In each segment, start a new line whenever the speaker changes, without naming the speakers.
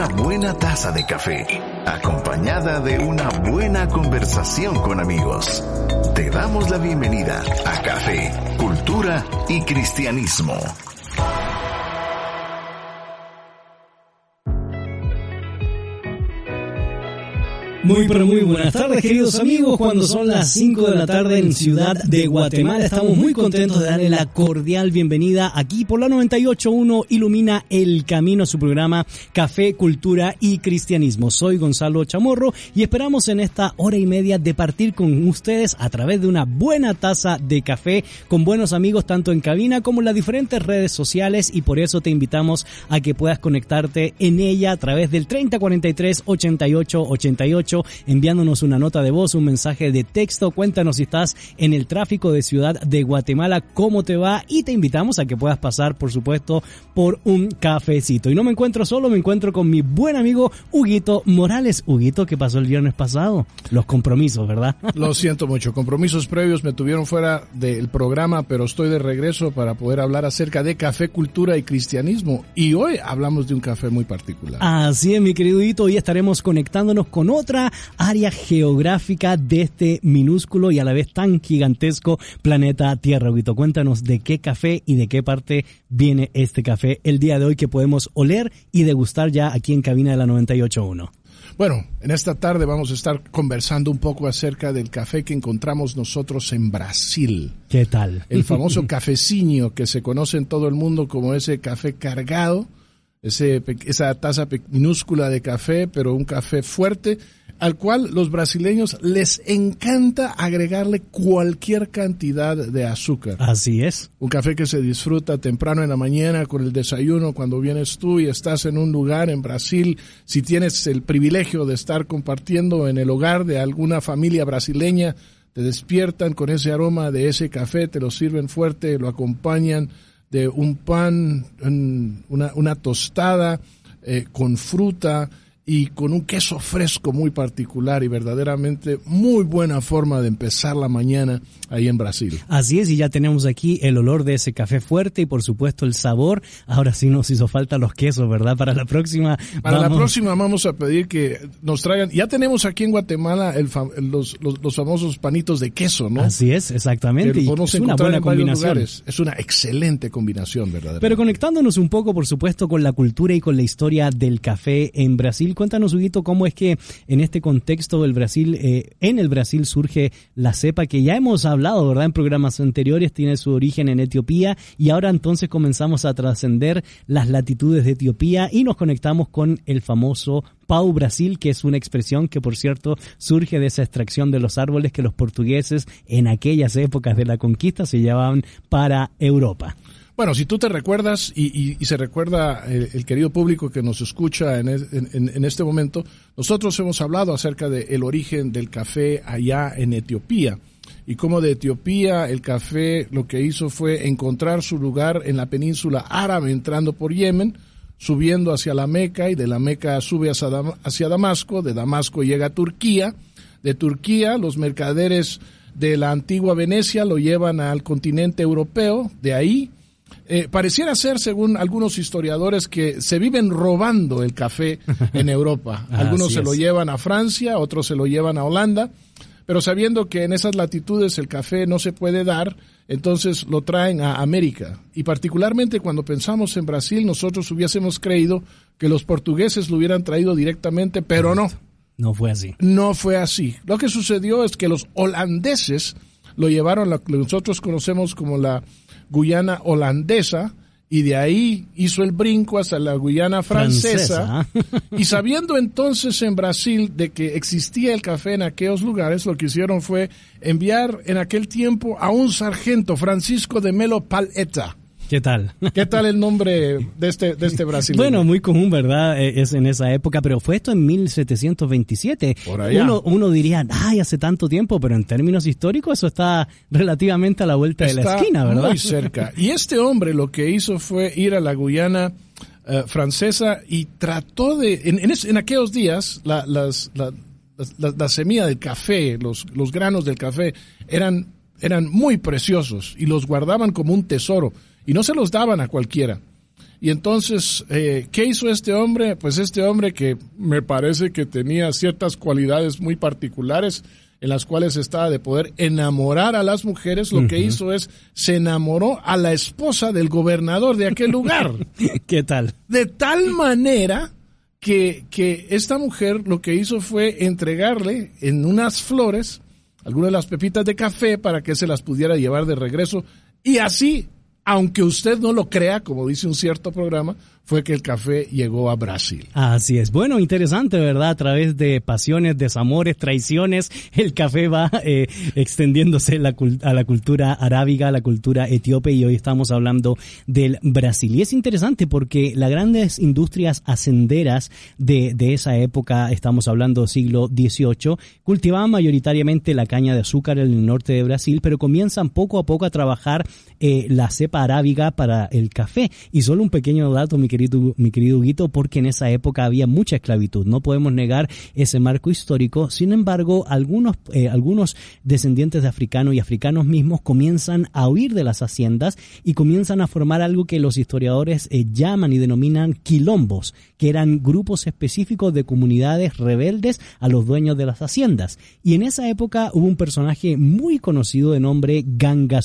una buena taza de café, acompañada de una buena conversación con amigos. Te damos la bienvenida a Café, Cultura y Cristianismo.
Muy pero muy buenas tardes queridos amigos, cuando son las 5 de la tarde en Ciudad de Guatemala estamos muy contentos de darle la cordial bienvenida aquí por la 98.1 Ilumina el Camino a su programa Café, Cultura y Cristianismo. Soy Gonzalo Chamorro y esperamos en esta hora y media de partir con ustedes a través de una buena taza de café con buenos amigos tanto en cabina como en las diferentes redes sociales y por eso te invitamos a que puedas conectarte en ella a través del 3043 88 88 enviándonos una nota de voz, un mensaje de texto. Cuéntanos si estás en el tráfico de Ciudad de Guatemala, cómo te va y te invitamos a que puedas pasar, por supuesto, por un cafecito. Y no me encuentro solo, me encuentro con mi buen amigo Huguito Morales. Huguito, ¿qué pasó el viernes pasado? Los compromisos, ¿verdad?
Lo siento mucho, compromisos previos me tuvieron fuera del programa, pero estoy de regreso para poder hablar acerca de café, cultura y cristianismo. Y hoy hablamos de un café muy particular.
Así es, mi querido Huguito, hoy estaremos conectándonos con otra área geográfica de este minúsculo y a la vez tan gigantesco planeta Tierra. Huguito, cuéntanos de qué café y de qué parte viene este café el día de hoy que podemos oler y degustar ya aquí en cabina de la 98.1.
Bueno, en esta tarde vamos a estar conversando un poco acerca del café que encontramos nosotros en Brasil.
¿Qué tal?
El famoso cafecinho que se conoce en todo el mundo como ese café cargado, ese, esa taza minúscula de café, pero un café fuerte al cual los brasileños les encanta agregarle cualquier cantidad de azúcar.
Así es.
Un café que se disfruta temprano en la mañana con el desayuno cuando vienes tú y estás en un lugar en Brasil, si tienes el privilegio de estar compartiendo en el hogar de alguna familia brasileña, te despiertan con ese aroma de ese café, te lo sirven fuerte, lo acompañan de un pan, una, una tostada eh, con fruta y con un queso fresco muy particular y verdaderamente muy buena forma de empezar la mañana ahí en Brasil.
Así es, y ya tenemos aquí el olor de ese café fuerte y por supuesto el sabor. Ahora sí nos hizo falta los quesos, ¿verdad? Para la próxima.
Para la próxima vamos a pedir que nos traigan. Ya tenemos aquí en Guatemala el los, los, famosos panitos de queso, ¿no?
Así es, exactamente.
es una buena combinación. Es una excelente combinación, ¿verdad?
Pero conectándonos un poco, por supuesto, con la cultura y con la historia del café en Brasil cuéntanos, Huguito, cómo es que en este contexto del Brasil, eh, en el Brasil surge la cepa que ya hemos hablado, ¿verdad? En programas anteriores, tiene su origen en Etiopía y ahora entonces comenzamos a trascender las latitudes de Etiopía y nos conectamos con el famoso Pau Brasil, que es una expresión que, por cierto, surge de esa extracción de los árboles que los portugueses en aquellas épocas de la conquista se llevaban para Europa.
Bueno, si tú te recuerdas y, se recuerda el, querido público que nos escucha en, en, este momento, nosotros hemos hablado acerca del origen del café allá en Etiopía. Y cómo de Etiopía el café lo que hizo fue encontrar su lugar en la península árabe entrando por Yemen, subiendo hacia la Meca y de la Meca sube hacia, hacia Damasco, de Damasco llega a Turquía, de Turquía los mercaderes de la antigua Venecia lo llevan al continente europeo, de ahí eh, pareciera ser, según algunos historiadores, que se viven robando el café en Europa. Algunos se lo llevan a Francia, otros se lo llevan a Holanda, pero sabiendo que en esas latitudes el café no se puede dar, entonces lo traen a América. Y particularmente cuando pensamos en Brasil, nosotros hubiésemos creído que los portugueses lo hubieran traído directamente, pero no.
No fue así.
No fue así. Lo que sucedió es que los holandeses lo llevaron a lo que nosotros conocemos como la Guyana holandesa y de ahí hizo el brinco hasta la Guyana francesa, y sabiendo entonces en Brasil de que existía el café en aquellos lugares, lo que hicieron fue enviar en aquel tiempo a un sargento, Francisco de Melo Paleta,
¿Qué tal?
¿Qué tal el nombre de este, de este brasileño?
Bueno, muy común, ¿verdad? Eh, es en esa época, pero fue esto en 1727. Por allá. Uno, uno diría, ay, hace tanto tiempo, pero en términos históricos eso está relativamente a la vuelta de la esquina, ¿verdad?
Muy cerca. Y este hombre lo que hizo fue ir a la Guyana eh, francesa y trató de, en, en, aquellos días, la, las, la, la, semilla del café, los, los granos del café, eran, eran muy preciosos y los guardaban como un tesoro y no se los daban a cualquiera. Y entonces, eh, ¿qué hizo este hombre? Pues este hombre que me parece que tenía ciertas cualidades muy particulares en las cuales estaba de poder enamorar a las mujeres, lo que hizo es se enamoró a la esposa del gobernador de aquel lugar.
¿Qué tal?
De tal manera que, que esta mujer lo que hizo fue entregarle en unas flores algunas de las pepitas de café para que se las pudiera llevar de regreso y así aunque usted no lo crea, como dice un cierto programa, fue que el café llegó a Brasil.
Así es. Bueno, interesante, ¿verdad? A través de pasiones, desamores, traiciones, el café va eh, extendiéndose a la cultura arábiga, a la cultura etíope y hoy estamos hablando del Brasil. Y es interesante porque las grandes industrias ascenderas de, de esa época, estamos hablando siglo XVIII, cultivaban mayoritariamente la caña de azúcar en el norte de Brasil, pero comienzan poco a poco a trabajar eh, la cepa arábiga para el café. Y solo un pequeño dato, mi querido, mi querido Huguito, porque en esa época había mucha esclavitud. No podemos negar ese marco histórico. Sin embargo, algunos, eh, algunos descendientes de africanos y africanos mismos comienzan a huir de las haciendas y comienzan a formar algo que los historiadores eh, llaman y denominan quilombos, que eran grupos específicos de comunidades rebeldes a los dueños de las haciendas. Y en esa época hubo un personaje muy conocido de nombre Ganga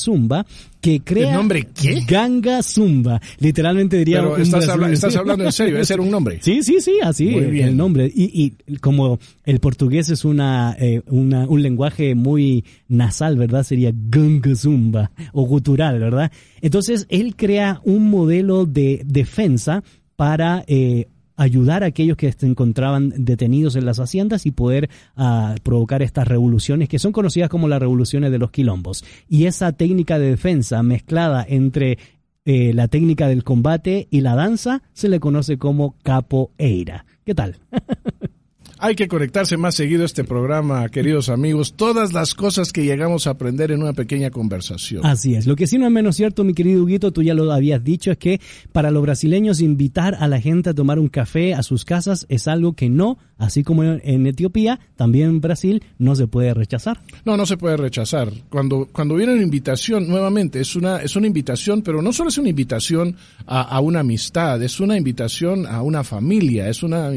que crea...
¿El nombre qué?
Ganga Zumba. Literalmente diría...
Pero estás, estás, hablando en serio, ese era un nombre.
Sí, sí, sí, así el nombre. Y, y, como el portugués es una, eh, una, un lenguaje muy nasal, ¿verdad? Sería Ganga Zumba o gutural, ¿verdad? Entonces él crea un modelo de defensa para eh, ayudar a aquellos que se encontraban detenidos en las haciendas y poder uh, provocar estas revoluciones que son conocidas como las revoluciones de los quilombos. Y esa técnica de defensa mezclada entre eh, la técnica del combate y la danza se le conoce como capoeira. ¿Qué tal?
Hay que conectarse más seguido a este programa, queridos amigos. Todas las cosas que llegamos a aprender en una pequeña conversación.
Así es. Lo que sí no es menos cierto, mi querido Huguito, tú ya lo habías dicho, es que para los brasileños invitar a la gente a tomar un café a sus casas es algo que no, así como en Etiopía, también en Brasil, no se puede rechazar.
No, no se puede rechazar. Cuando, cuando viene una invitación, nuevamente, es una, es una invitación, pero no solo es una invitación a, a una amistad, es una invitación a una familia, es una,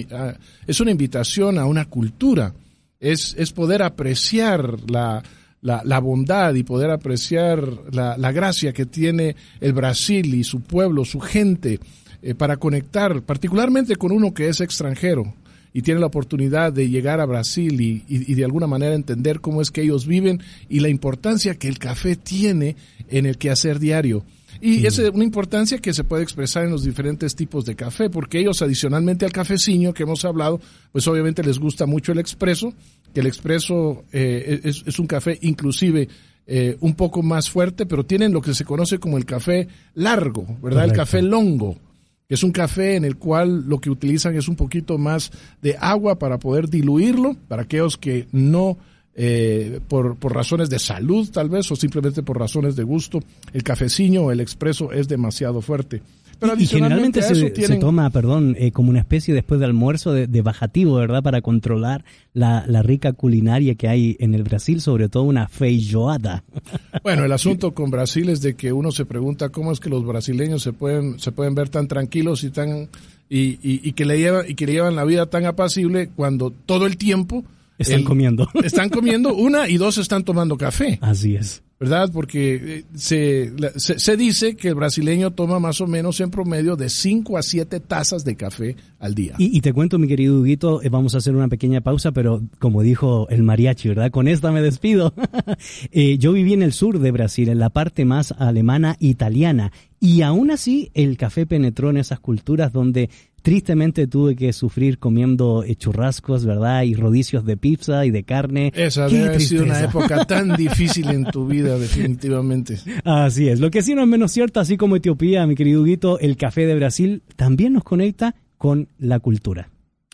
es una invitación a una cultura, es, es poder apreciar la, la, bondad y poder apreciar la, la, gracia que tiene el Brasil y su pueblo, su gente, eh, para conectar particularmente con uno que es extranjero y tiene la oportunidad de llegar a Brasil y, y, de alguna manera entender cómo es que ellos viven y la importancia que el café tiene en el quehacer diario. Y es una importancia que se puede expresar en los diferentes tipos de café, porque ellos adicionalmente al cafecillo que hemos hablado, pues obviamente les gusta mucho el expreso, que el expreso eh, es, es, un café inclusive eh, un poco más fuerte, pero tienen lo que se conoce como el café largo, ¿verdad? El café longo, que es un café en el cual lo que utilizan es un poquito más de agua para poder diluirlo, para aquellos que no eh, por, por, razones de salud tal vez o simplemente por razones de gusto, el cafecino o el expreso es demasiado fuerte.
Pero y, generalmente se, toma, perdón, eh, como una especie después de almuerzo de, bajativo, ¿verdad? Para controlar la, la, rica culinaria que hay en el Brasil, sobre todo una feijoada.
Bueno, el asunto con Brasil es de que uno se pregunta cómo es que los brasileños se pueden, se pueden ver tan tranquilos y tan y, y, y que le llevan y que le llevan la vida tan apacible cuando todo el tiempo
están comiendo.
Están comiendo, una y dos están tomando café.
Así es.
¿Verdad? Porque eh, se, se, se, dice que el brasileño toma más o menos en promedio de 5 a 7 tazas de café al día.
Y, te cuento, mi querido Huguito, eh, vamos a hacer una pequeña pausa, pero como dijo el mariachi, ¿verdad? Con esta me despido. eh, yo viví en el sur de Brasil, en la parte más alemana italiana, y aún así el café penetró en esas culturas donde tristemente tuve que sufrir comiendo churrascos, ¿verdad? Y rodicios de pizza y de carne.
Esa debe haber sido una época tan difícil en tu vida, definitivamente.
Así es. Lo que sí no es menos cierto, así como Etiopía, mi querido Huguito, el café de Brasil también nos conecta con la cultura.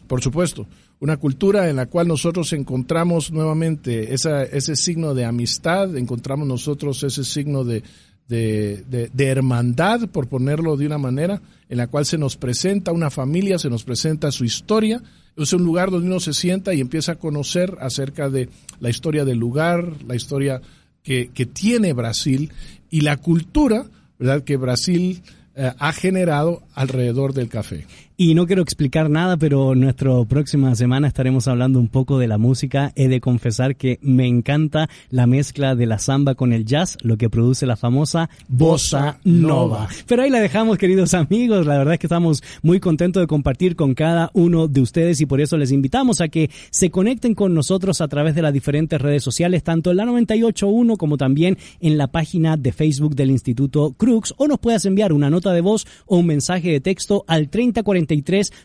Por supuesto. Una cultura en la cual nosotros encontramos nuevamente esa, ese signo de amistad, encontramos nosotros ese signo de, de, de, hermandad, por ponerlo de una manera, en la cual se nos presenta una familia, se nos presenta su historia. Es un lugar donde uno se sienta y empieza a conocer acerca de la historia del lugar, la historia que, que tiene Brasil y la cultura, ¿verdad? Que Brasil eh, ha generado alrededor del café.
Y no quiero explicar nada, pero nuestra próxima semana estaremos hablando un poco de la música. He de confesar que me encanta la mezcla de la samba con el jazz, lo que produce la famosa bossa nova. Pero ahí la dejamos, queridos amigos. La verdad es que estamos muy contentos de compartir con cada uno de ustedes y por eso les invitamos a que se conecten con nosotros a través de las diferentes redes sociales, tanto en la 981 como también en la página de Facebook del Instituto Crux, o nos puedas enviar una nota de voz o un mensaje de texto al 3040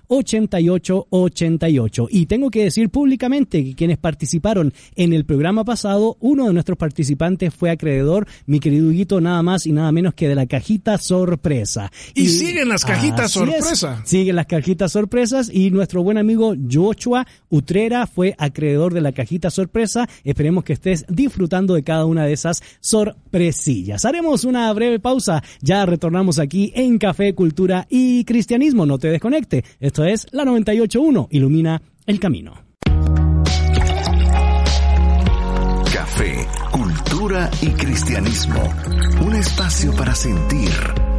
88 88. Y tengo que decir públicamente que quienes participaron en el programa pasado, uno de nuestros participantes fue acreedor, mi querido Huguito, nada más y nada menos que de la cajita sorpresa.
Y, siguen las cajitas sorpresa.
siguen las cajitas sorpresas y nuestro buen amigo Joshua Utrera fue acreedor de la cajita sorpresa. Esperemos que estés disfrutando de cada una de esas sorpresillas. Haremos una breve pausa. Ya retornamos aquí en Café, Cultura y Cristianismo. No te desconectes esto es la 981, ilumina el camino.
Café, cultura y cristianismo. Un espacio para sentir,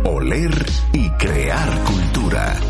oler y crear cultura.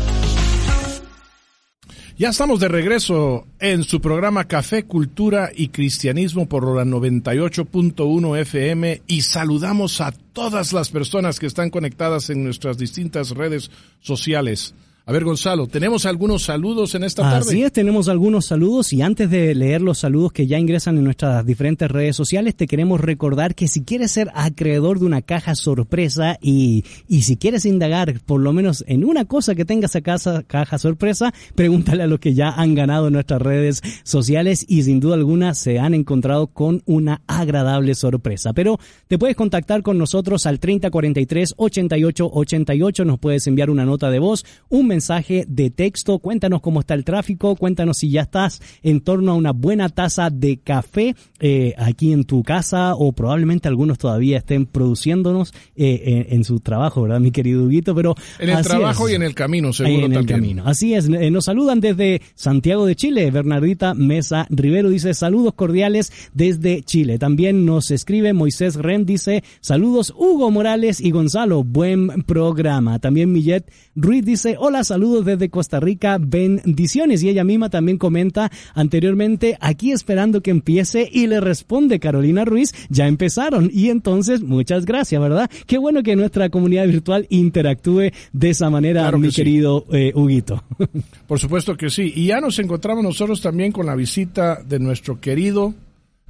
Ya estamos de regreso en su programa Café, Cultura y Cristianismo por la 98.1 FM y saludamos a todas las personas que están conectadas en nuestras distintas redes sociales. A ver, Gonzalo, tenemos algunos saludos en esta tarde.
Así es, tenemos algunos saludos y antes de leer los saludos que ya ingresan en nuestras diferentes redes sociales, te queremos recordar que si quieres ser acreedor de una caja sorpresa y, y si quieres indagar por lo menos en una cosa que tenga esa casa, caja sorpresa, pregúntale a los que ya han ganado en nuestras redes sociales y sin duda alguna se han encontrado con una agradable sorpresa. Pero te puedes contactar con nosotros al 3043 8888, nos puedes enviar una nota de voz, un mensaje de texto, cuéntanos cómo está el tráfico, cuéntanos si ya estás en torno a una buena taza de café eh, aquí en tu casa o probablemente algunos todavía estén produciéndonos eh, en, su trabajo, ¿verdad, mi querido Huguito? Pero
en el trabajo y en el camino, seguro
en
el
camino. Así es, eh, nos saludan desde Santiago de Chile. Bernardita Mesa Rivero dice saludos cordiales desde Chile. También nos escribe Moisés Ren, dice saludos Hugo Morales y Gonzalo, buen programa. También Millet Ruiz dice hola saludos desde Costa Rica, bendiciones. Y ella misma también comenta anteriormente, aquí esperando que empiece y le responde Carolina Ruiz, ya empezaron. Y entonces, muchas gracias, ¿verdad? Qué bueno que nuestra comunidad virtual interactúe de esa manera, mi querido eh, Huguito.
Por supuesto que sí. Y ya nos encontramos nosotros también con la visita de nuestro querido,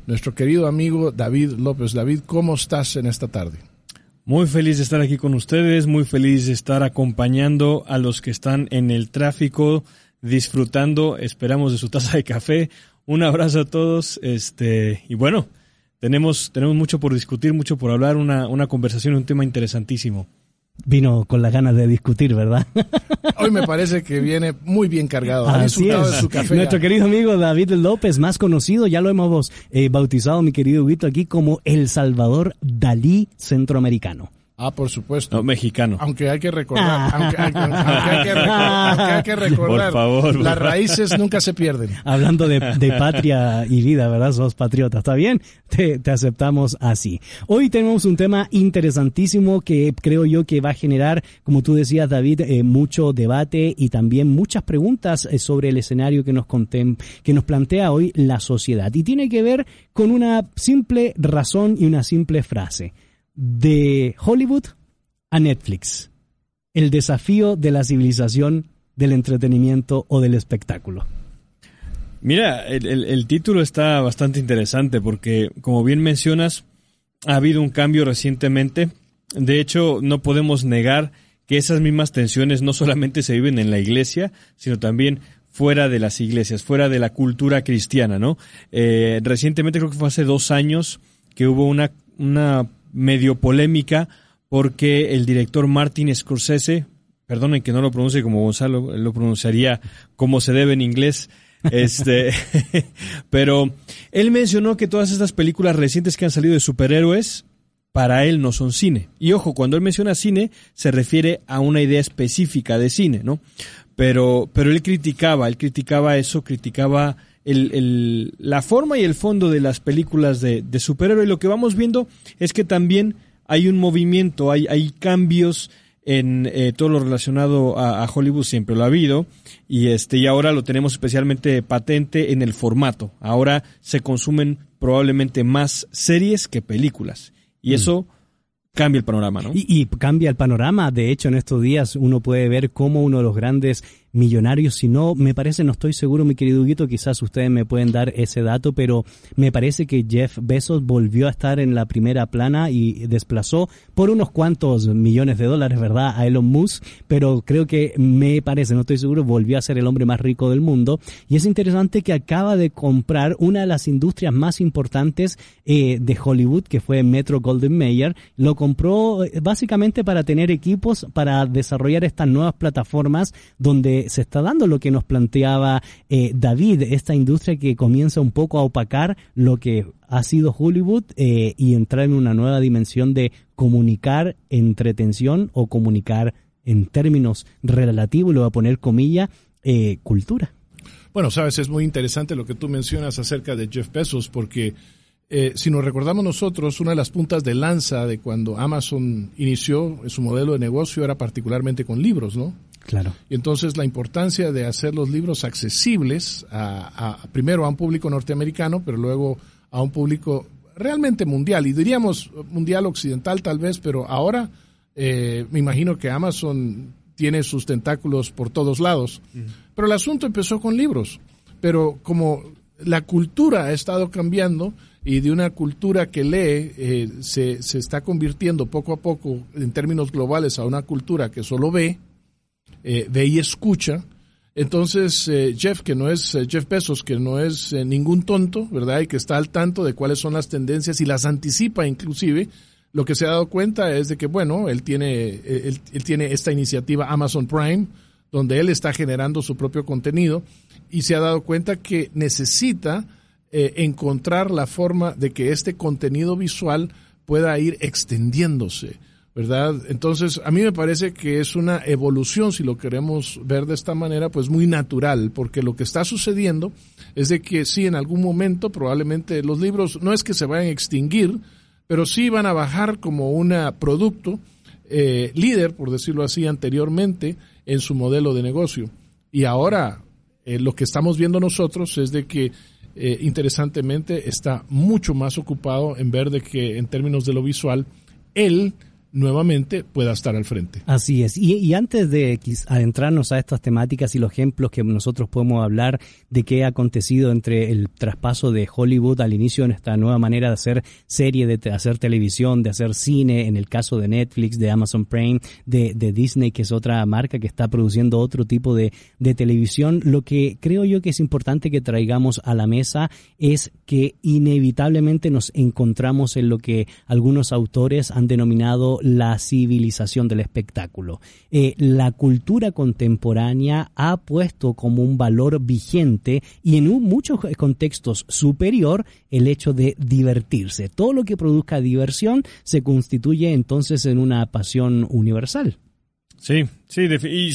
nuestro querido amigo David López. David, ¿cómo estás en esta tarde?
Muy feliz de estar aquí con ustedes, muy feliz de estar acompañando a los que están en el tráfico, disfrutando, esperamos de su taza de café. Un abrazo a todos, este, y bueno, tenemos, tenemos mucho por discutir, mucho por hablar, una, una conversación, un tema interesantísimo.
Vino con las ganas de discutir, ¿verdad?
Hoy me parece que viene muy bien cargado.
Disfrutado de su café. Nuestro querido amigo David López, más conocido, ya lo hemos eh, bautizado, mi querido Huguito, aquí como El Salvador Dalí Centroamericano.
Ah, por supuesto.
No, mexicano.
Aunque hay que recordar, aunque, hay que recordar, por favor, las raíces nunca se pierden.
Hablando de, patria y vida, ¿verdad? Sos patriota, ¿está bien? Te, aceptamos así. Hoy tenemos un tema interesantísimo que creo yo que va a generar, como tú decías, David, eh, mucho debate y también muchas preguntas eh, sobre el escenario que nos, que nos plantea hoy la sociedad. Y tiene que ver con una simple razón y una simple frase de Hollywood a Netflix. El desafío de la civilización, del entretenimiento o del espectáculo.
Mira, el, título está bastante interesante porque, como bien mencionas, ha habido un cambio recientemente. De hecho, no podemos negar que esas mismas tensiones no solamente se viven en la iglesia, sino también fuera de las iglesias, fuera de la cultura cristiana, ¿no? Eh, recientemente, creo que fue hace dos años, que hubo una, una medio polémica porque el director Martin Scorsese, perdonen que no lo pronuncie como Gonzalo, lo pronunciaría como se debe en inglés, este, pero él mencionó que todas estas películas recientes que han salido de superhéroes, para él no son cine. Y ojo, cuando él menciona cine, se refiere a una idea específica de cine, ¿no? Pero, pero él criticaba, él criticaba eso, criticaba el, la forma y el fondo de las películas de, de superhéroe. Y lo que vamos viendo es que también hay un movimiento, hay, hay cambios en eh, todo lo relacionado a, Hollywood siempre lo ha habido y este y ahora lo tenemos especialmente patente en el formato. Ahora se consumen probablemente más series que películas y mm. eso cambia el panorama, ¿no?
Y, y, cambia el panorama. De hecho, en estos días uno puede ver cómo uno de los grandes millonarios. Si no, me parece, no estoy seguro, mi querido Huguito, quizás ustedes me pueden dar ese dato, pero me parece que Jeff Bezos volvió a estar en la primera plana y desplazó por unos cuantos millones de dólares, ¿verdad?, a Elon Musk, pero creo que me parece, no estoy seguro, volvió a ser el hombre más rico del mundo. Y es interesante que acaba de comprar una de las industrias más importantes eh, de Hollywood, que fue Metro Golden Mayer. Lo compró eh, básicamente para tener equipos para desarrollar estas nuevas plataformas donde se está dando lo que nos planteaba eh, David, esta industria que comienza un poco a opacar lo que ha sido Hollywood eh, y entrar en una nueva dimensión de comunicar entretención o comunicar en términos relativos, lo voy a poner comilla, eh, cultura.
Bueno, sabes, es muy interesante lo que tú mencionas acerca de Jeff Bezos porque si nos recordamos nosotros, una de las puntas de lanza de cuando Amazon inició su modelo de negocio era particularmente con libros, ¿no?
Claro.
Y entonces la importancia de hacer los libros accesibles a, primero a un público norteamericano, pero luego a un público realmente mundial, y diríamos mundial occidental tal vez, pero ahora eh, me imagino que Amazon tiene sus tentáculos por todos lados. Pero el asunto empezó con libros, pero como la cultura ha estado cambiando y de una cultura que lee eh, se, se está convirtiendo poco a poco en términos globales a una cultura que solo ve, eh, ve y escucha. Entonces, eh, Jeff, que no es eh, Jeff Bezos, que no es ningún tonto, ¿verdad? Y que está al tanto de cuáles son las tendencias y las anticipa inclusive, lo que se ha dado cuenta es de que, bueno, él tiene, él, tiene esta iniciativa Amazon Prime, donde él está generando su propio contenido y se ha dado cuenta que necesita encontrar la forma de que este contenido visual pueda ir extendiéndose ¿verdad? Entonces, a mí me parece que es una evolución, si lo queremos ver de esta manera, pues muy natural, porque lo que está sucediendo es de que sí, en algún momento probablemente los libros no es que se vayan a extinguir, pero sí van a bajar como un producto eh, líder, por decirlo así, anteriormente en su modelo de negocio. Y ahora eh, lo que estamos viendo nosotros es de que eh, interesantemente está mucho más ocupado en ver de que en términos de lo visual, él nuevamente pueda estar al frente.
Así es. Y, antes de adentrarnos a estas temáticas y los ejemplos que nosotros podemos hablar de qué ha acontecido entre el traspaso de Hollywood al inicio en esta nueva manera de hacer serie, de hacer televisión, de hacer cine, en el caso de Netflix, de Amazon Prime, de, Disney, que es otra marca que está produciendo otro tipo de, de televisión, lo que creo yo que es importante que traigamos a la mesa es que inevitablemente nos encontramos en lo que algunos autores han denominado la civilización del espectáculo. Eh, la cultura contemporánea ha puesto como un valor vigente y en muchos contextos superior el hecho de divertirse. Todo lo que produzca diversión se constituye entonces en una pasión universal.
Sí, sí,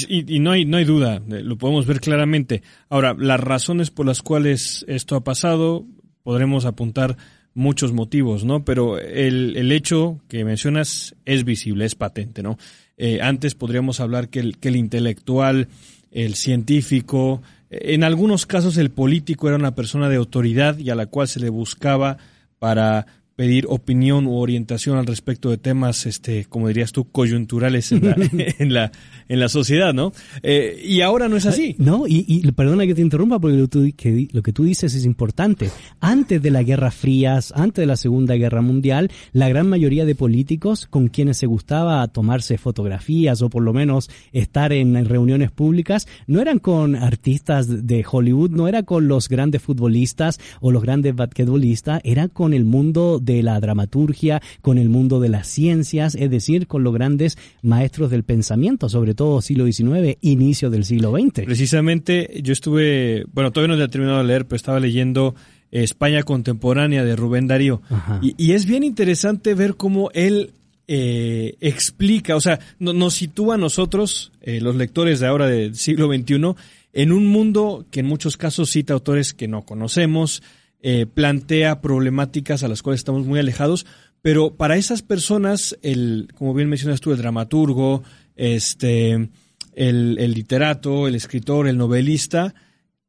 y, no, hay, no hay duda, eh, lo podemos ver claramente. Ahora, las razones por las cuales esto ha pasado, podremos apuntar muchos motivos, ¿no? Pero el, el hecho que mencionas es visible, es patente, ¿no? Eh, antes podríamos hablar que el, que el intelectual, el científico, en algunos casos el político era una persona de autoridad y a la cual se le buscaba para pedir opinión u orientación al respecto de temas, este, como dirías tú, coyunturales en la, en la, en la sociedad, ¿no? Eh, y ahora no es así.
No, y, y, perdona que te interrumpa porque lo, que, lo que tú dices es importante. Antes de la Guerra Frías, antes de la Segunda Guerra Mundial, la gran mayoría de políticos con quienes se gustaba tomarse fotografías o por lo menos estar en, reuniones públicas, no eran con artistas de Hollywood, no era con los grandes futbolistas o los grandes basquetbolistas, era con el mundo de la dramaturgia, con el mundo de las ciencias, es decir, con los grandes maestros del pensamiento, sobre todo siglo XIX, inicio del siglo XX.
Precisamente yo estuve, bueno, todavía no he terminado de leer, pero estaba leyendo España contemporánea de Rubén Darío. Y, es bien interesante ver cómo él eh, explica, o sea, nos sitúa a nosotros, eh, los lectores de ahora del siglo XXI, en un mundo que en muchos casos cita autores que no conocemos, eh, plantea problemáticas a las cuales estamos muy alejados, Pero para esas personas, el, como bien mencionas tú, el dramaturgo, este, el, literato, el escritor, el novelista,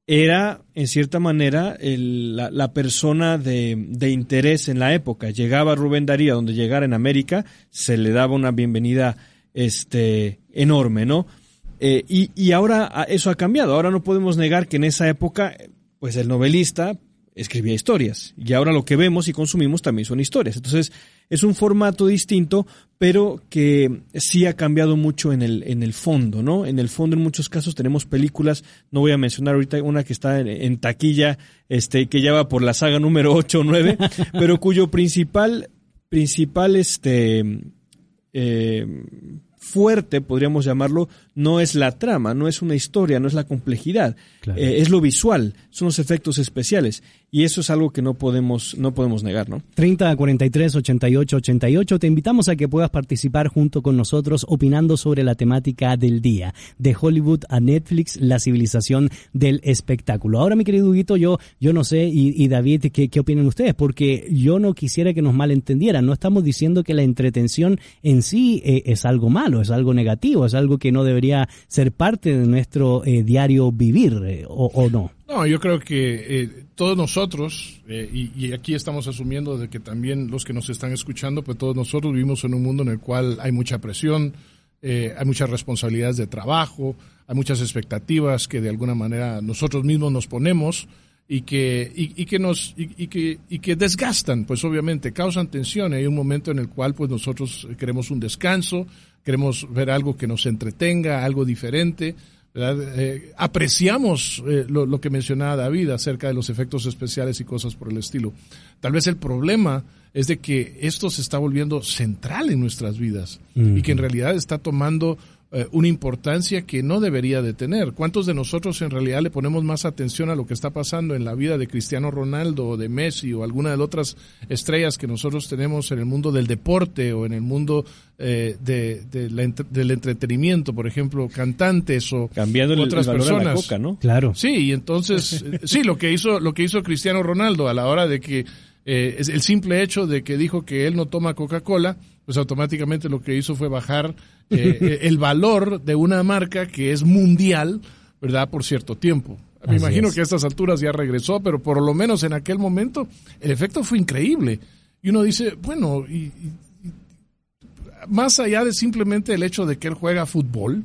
era, en cierta manera, la, persona de, interés en la época. Llegaba Rubén Darío, donde llegara en América, se le daba una bienvenida este, enorme, ¿no? Eh, y, ahora eso ha cambiado. Ahora no podemos negar que en esa época, pues el novelista escribía historias. Y ahora lo que vemos y consumimos también son historias. Entonces, es un formato distinto, pero que sí ha cambiado mucho en el, en el fondo, ¿no? En el fondo, en muchos casos, tenemos películas, no voy a mencionar ahorita una que está en, taquilla, este, que ya va por la saga número 8 o 9, pero cuyo principal, principal, este, eh, fuerte, podríamos llamarlo, no es la trama, no es una historia, no es la complejidad, eh, es lo visual, son los efectos especiales. Y eso es algo que no podemos, no podemos negar, ¿no?
30 43 88 88. Te invitamos a que puedas participar junto con nosotros opinando sobre la temática del día. De Hollywood a Netflix, la civilización del espectáculo. Ahora, mi querido Huguito, yo, yo no sé, y, David, ¿qué, ¿qué opinan ustedes? Porque yo no quisiera que nos malentendieran. No estamos diciendo que la entretención en sí eh, es algo malo, es algo negativo, es algo que no debería ser parte de nuestro eh, diario vivir, eh, o, no.
No, yo creo que eh, todos nosotros, y, aquí estamos asumiendo de que también los que nos están escuchando, pues todos nosotros vivimos en un mundo en el cual hay mucha presión, hay muchas responsabilidades de trabajo, hay muchas expectativas que de alguna manera nosotros mismos nos ponemos y que, y, que nos, y, que, y que desgastan, pues obviamente, causan tensión. Hay un momento en el cual pues nosotros queremos un descanso, queremos ver algo que nos entretenga, algo diferente. Eh, apreciamos eh, lo, que mencionaba David acerca de los efectos especiales y cosas por el estilo. Tal vez el problema es de que esto se está volviendo central en nuestras vidas y que en realidad está tomando eh, una importancia que no debería de tener. ¿Cuántos de nosotros en realidad le ponemos más atención a lo que está pasando en la vida de Cristiano Ronaldo o de Messi o alguna de las otras estrellas que nosotros tenemos en el mundo del deporte o en el mundo eh, de, del entretenimiento, por ejemplo, cantantes o
Cambiando otras personas? ¿no?
Claro.
Sí, y entonces, eh, sí, lo que hizo, lo que hizo Cristiano Ronaldo a la hora de que es el simple hecho de que dijo que él no toma Coca-Cola, pues automáticamente lo que hizo fue bajar eh, eh, el valor de una marca que es mundial, ¿verdad? Por cierto tiempo. Me imagino que a estas alturas ya regresó, pero por lo menos en aquel momento el efecto fue increíble. Y uno dice, bueno, y, más allá de simplemente el hecho de que él juega fútbol,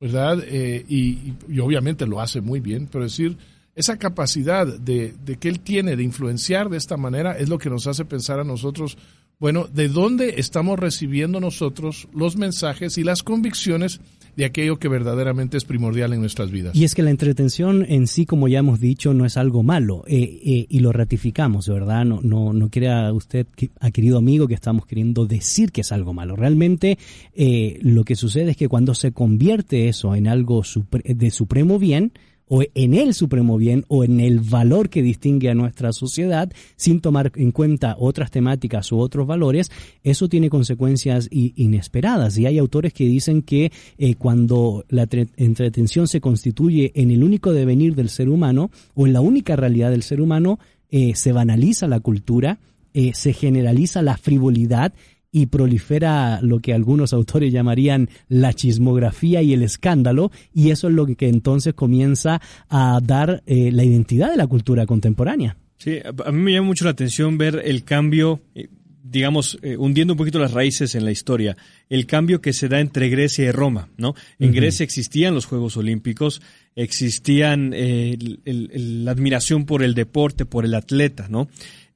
¿verdad? Eh, y, obviamente lo hace muy bien, pero decir, esa capacidad de, de, que él tiene de influenciar de esta manera es lo que nos hace pensar a nosotros bueno, ¿de dónde estamos recibiendo nosotros los mensajes y las convicciones de aquello que verdaderamente es primordial en nuestras vidas?
Y es que la entretención en sí, como ya hemos dicho, no es algo malo eh, eh, y lo ratificamos, ¿verdad? No, no, no crea usted, a querido amigo, que estamos queriendo decir que es algo malo. Realmente eh, lo que sucede es que cuando se convierte eso en algo de supremo bien, o en el supremo bien o en el valor que distingue a nuestra sociedad sin tomar en cuenta otras temáticas u otros valores, eso tiene consecuencias inesperadas. Y hay autores que dicen que eh, cuando la entretención se constituye en el único devenir del ser humano o en la única realidad del ser humano, eh, se banaliza la cultura, eh, se generaliza la frivolidad y prolifera lo que algunos autores llamarían la chismografía y el escándalo, y eso es lo que entonces comienza a dar eh, la identidad de la cultura contemporánea.
Sí, a mí me llama mucho la atención ver el cambio, eh, digamos, eh, hundiendo un poquito las raíces en la historia, el cambio que se da entre Grecia y Roma, ¿no? En Grecia existían los Juegos Olímpicos, existían la admiración por el deporte, por el atleta, ¿no?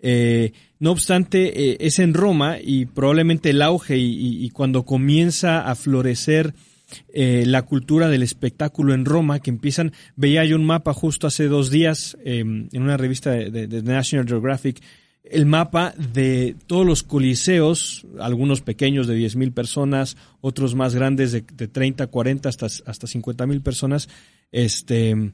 Eh, no obstante, eh, es en Roma y probablemente el auge y, cuando comienza a florecer eh, la cultura del espectáculo en Roma, que empiezan, veía yo un mapa justo hace dos días em, en una revista de, National Geographic, el mapa de todos los coliseos, algunos pequeños de 10.000 personas, otros más grandes de, de 30, 40 hasta, hasta 50.000 personas, este,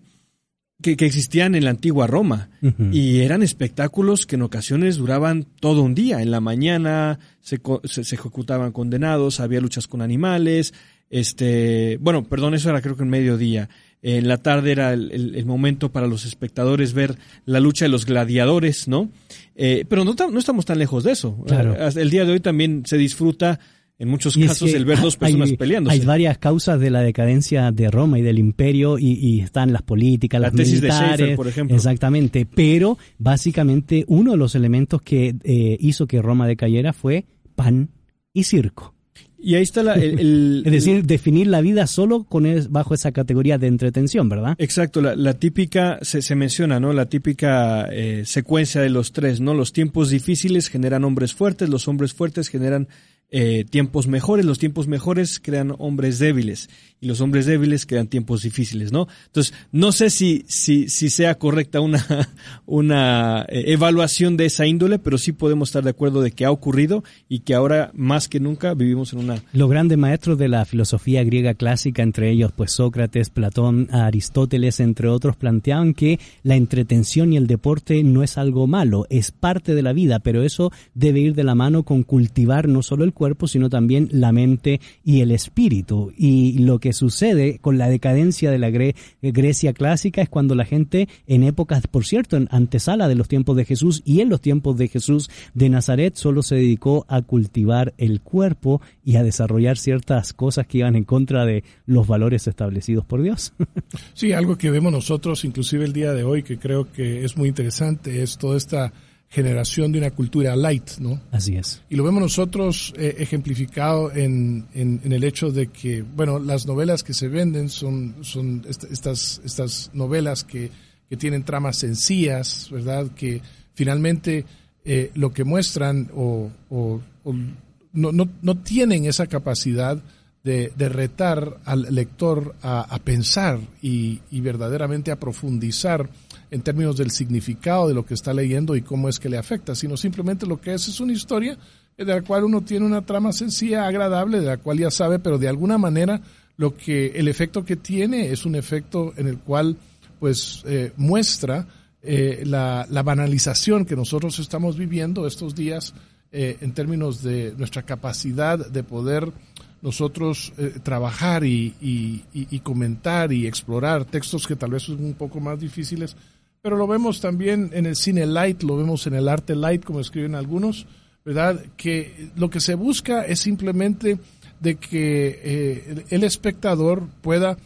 que, existían en la antigua Roma y eran espectáculos que en ocasiones duraban todo un día. En la mañana se, se, ejecutaban condenados, había luchas con animales, este, bueno, perdón, eso era creo que en mediodía. En la tarde era el, momento para los espectadores ver la lucha de los gladiadores, ¿no? Eh, pero no, no, estamos tan lejos de eso.
Claro.
El día de hoy también se disfruta en muchos casos el ver dos personas
hay,
peleándose.
Hay varias causas de la decadencia de Roma y del imperio y, y están las políticas,
la
las
tesis
militares,
de Schaeffer, por ejemplo.
Exactamente, pero básicamente uno de los elementos que eh, hizo que Roma decayera fue pan y circo.
Y ahí está la, el, el,
es decir, definir la vida solo con es, bajo esa categoría de entretención, ¿verdad?
Exacto, la, la típica, se, se, menciona, ¿no? La típica eh, secuencia de los tres, ¿no? Los tiempos difíciles generan hombres fuertes, los hombres fuertes generan eh, tiempos mejores, los tiempos mejores crean hombres débiles y los hombres débiles crean tiempos difíciles, ¿no? Entonces, no sé si, si, si sea correcta una, una eh, evaluación de esa índole, pero sí podemos estar de acuerdo de que ha ocurrido y que ahora más que nunca vivimos en una...
Los grandes maestros de la filosofía griega clásica, entre ellos pues Sócrates, Platón, Aristóteles, entre otros, planteaban que la entretención y el deporte no es algo malo, es parte de la vida, pero eso debe ir de la mano con cultivar no solo el cuerpo, sino también la mente y el espíritu. Y lo que sucede con la decadencia de la Gre Grecia clásica es cuando la gente, en épocas, por cierto, en antesala de los tiempos de Jesús y en los tiempos de Jesús de Nazaret, solo se dedicó a cultivar el cuerpo y a desarrollar ciertas cosas que iban en contra de los valores establecidos por Dios.
sí, algo que vemos nosotros, inclusive el día de hoy, que creo que es muy interesante, es toda esta generación de una cultura light, ¿no?
Así es.
Y lo vemos nosotros eh, ejemplificado en, en, en, el hecho de que, bueno, las novelas que se venden son, son est estas, estas novelas que, que, tienen tramas sencillas, ¿verdad? Que finalmente eh, lo que muestran o, o, o no, no, no, tienen esa capacidad de, de retar al lector a, a pensar y, y verdaderamente a profundizar en términos del significado de lo que está leyendo y cómo es que le afecta, sino simplemente lo que es es una historia de la cual uno tiene una trama sencilla, agradable, de la cual ya sabe, pero de alguna manera lo que el efecto que tiene es un efecto en el cual pues eh, muestra eh, la, la, banalización que nosotros estamos viviendo estos días eh, en términos de nuestra capacidad de poder nosotros eh, trabajar y, y, comentar y explorar textos que tal vez son un poco más difíciles, pero lo vemos también en el cine light, lo vemos en el arte light, como escriben algunos, ¿verdad? Que lo que se busca es simplemente de que eh, el espectador pueda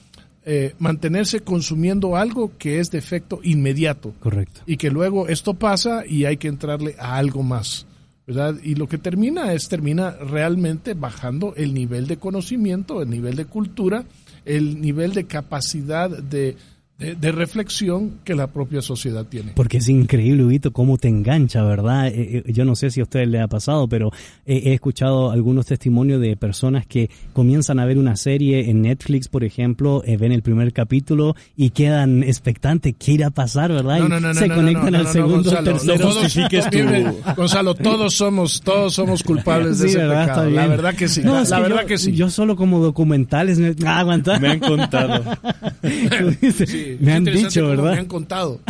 eh, mantenerse consumiendo algo que es de efecto inmediato.
Correcto.
Y que luego esto pasa y hay que entrarle a algo más. ¿verdad? Y lo que termina es, termina realmente bajando el nivel de conocimiento, el nivel de cultura, el nivel de capacidad de, de, de, reflexión que la propia sociedad tiene.
Porque es increíble, Huguito, cómo te engancha, ¿verdad? Eh, yo no sé si a ustedes les ha pasado, pero he, he escuchado algunos testimonios de personas que comienzan a ver una serie en Netflix, por ejemplo, eh, ven el primer capítulo y quedan expectantes qué irá a pasar, ¿verdad?
No, no, no,
y se
no,
conectan
no,
al segundo,
Gonzalo,
tercero.
Todos, tu... Gonzalo, todos somos, todos somos culpables de
sí,
ese
¿verdad?
pecado. La verdad que sí.
No,
la,
es
la
que
verdad
yo,
que sí.
Yo solo como documentales me, ah, aguanta.
me han contado.
Sí,
me han dicho, ¿verdad?
Me han contado.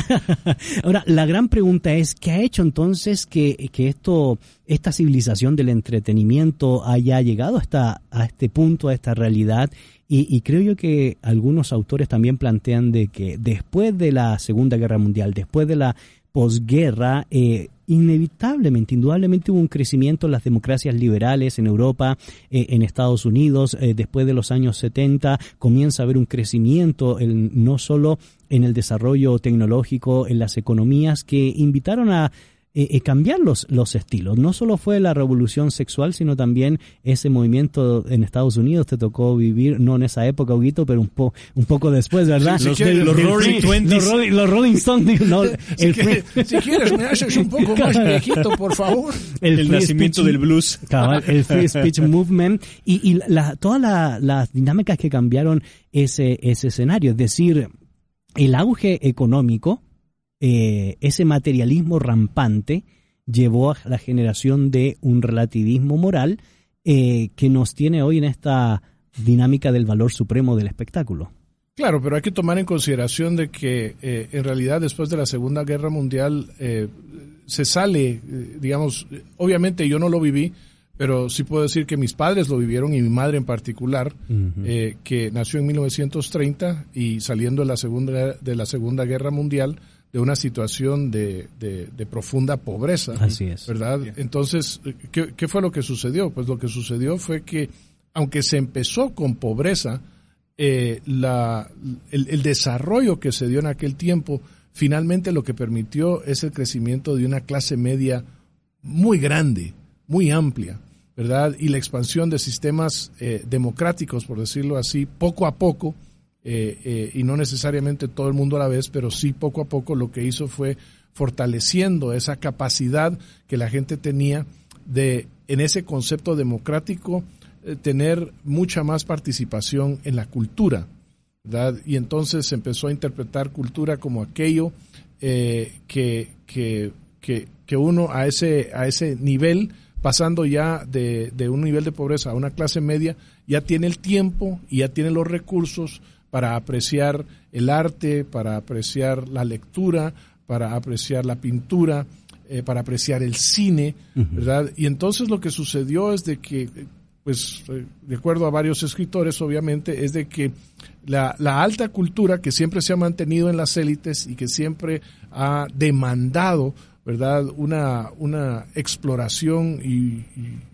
Ahora, la gran pregunta es, ¿qué ha hecho entonces que, que esto, esta civilización del entretenimiento haya llegado hasta a este punto, a esta realidad? Y, y, creo yo que algunos autores también plantean de que después de la Segunda Guerra Mundial, después de la posguerra, eh, inevitablemente, indudablemente hubo un crecimiento en las democracias liberales en Europa, eh, en Estados Unidos, eh, después de los años 70 comienza a haber un crecimiento en, no solo en el desarrollo tecnológico, en las economías, que invitaron a eh, cambiar los, los estilos. No solo fue la revolución sexual, sino también ese movimiento en Estados Unidos. Te tocó vivir, no en esa época, Huguito, pero un, po, un poco después, ¿verdad?
Sí, si
los,
quieres,
los
free,
Twenties.
Los, los, Rolling Stones, no,
si,
el
quieres, si, quieres, me haces un poco más viejito, por favor.
El, el nacimiento
speech,
del blues.
Cabal, el Free Speech Movement y, y la, todas la, las dinámicas que cambiaron ese, ese escenario. Es decir, el auge económico, eh, ese materialismo rampante, llevó a la generación de un relativismo moral eh, que nos tiene hoy en esta dinámica del valor supremo del espectáculo.
Claro, pero hay que tomar en consideración de que eh, en realidad después de la Segunda Guerra Mundial eh, se sale, digamos, obviamente yo no lo viví, pero sí puedo decir que mis padres lo vivieron y mi madre en particular, uh -huh. que nació en 1930 y saliendo de la Segunda, de la segunda Guerra Mundial, de una situación de, de, profunda pobreza.
Así es.
¿Verdad? Entonces, ¿qué, ¿qué, fue lo que sucedió? Pues lo que sucedió fue que, aunque se empezó con pobreza, eh, la, el, el, desarrollo que se dio en aquel tiempo, finalmente lo que permitió es el crecimiento de una clase media muy grande, muy amplia, ¿verdad? Y la expansión de sistemas eh, democráticos, por decirlo así, poco a poco, eh, eh, y no necesariamente todo el mundo a la vez, pero sí poco a poco lo que hizo fue fortaleciendo esa capacidad que la gente tenía de, en ese concepto democrático, eh, tener mucha más participación en la cultura, ¿verdad? Y entonces se empezó a interpretar cultura como aquello que, que, que, que, uno a ese, a ese nivel, pasando ya de, de un nivel de pobreza a una clase media, ya tiene el tiempo y ya tiene los recursos para apreciar el arte, para apreciar la lectura, para apreciar la pintura, eh, para apreciar el cine, ¿verdad? Y entonces lo que sucedió es de que, pues, eh, de acuerdo a varios escritores, obviamente, es de que la, alta cultura que siempre se ha mantenido en las élites y que siempre ha demandado, ¿verdad? Una, una exploración y,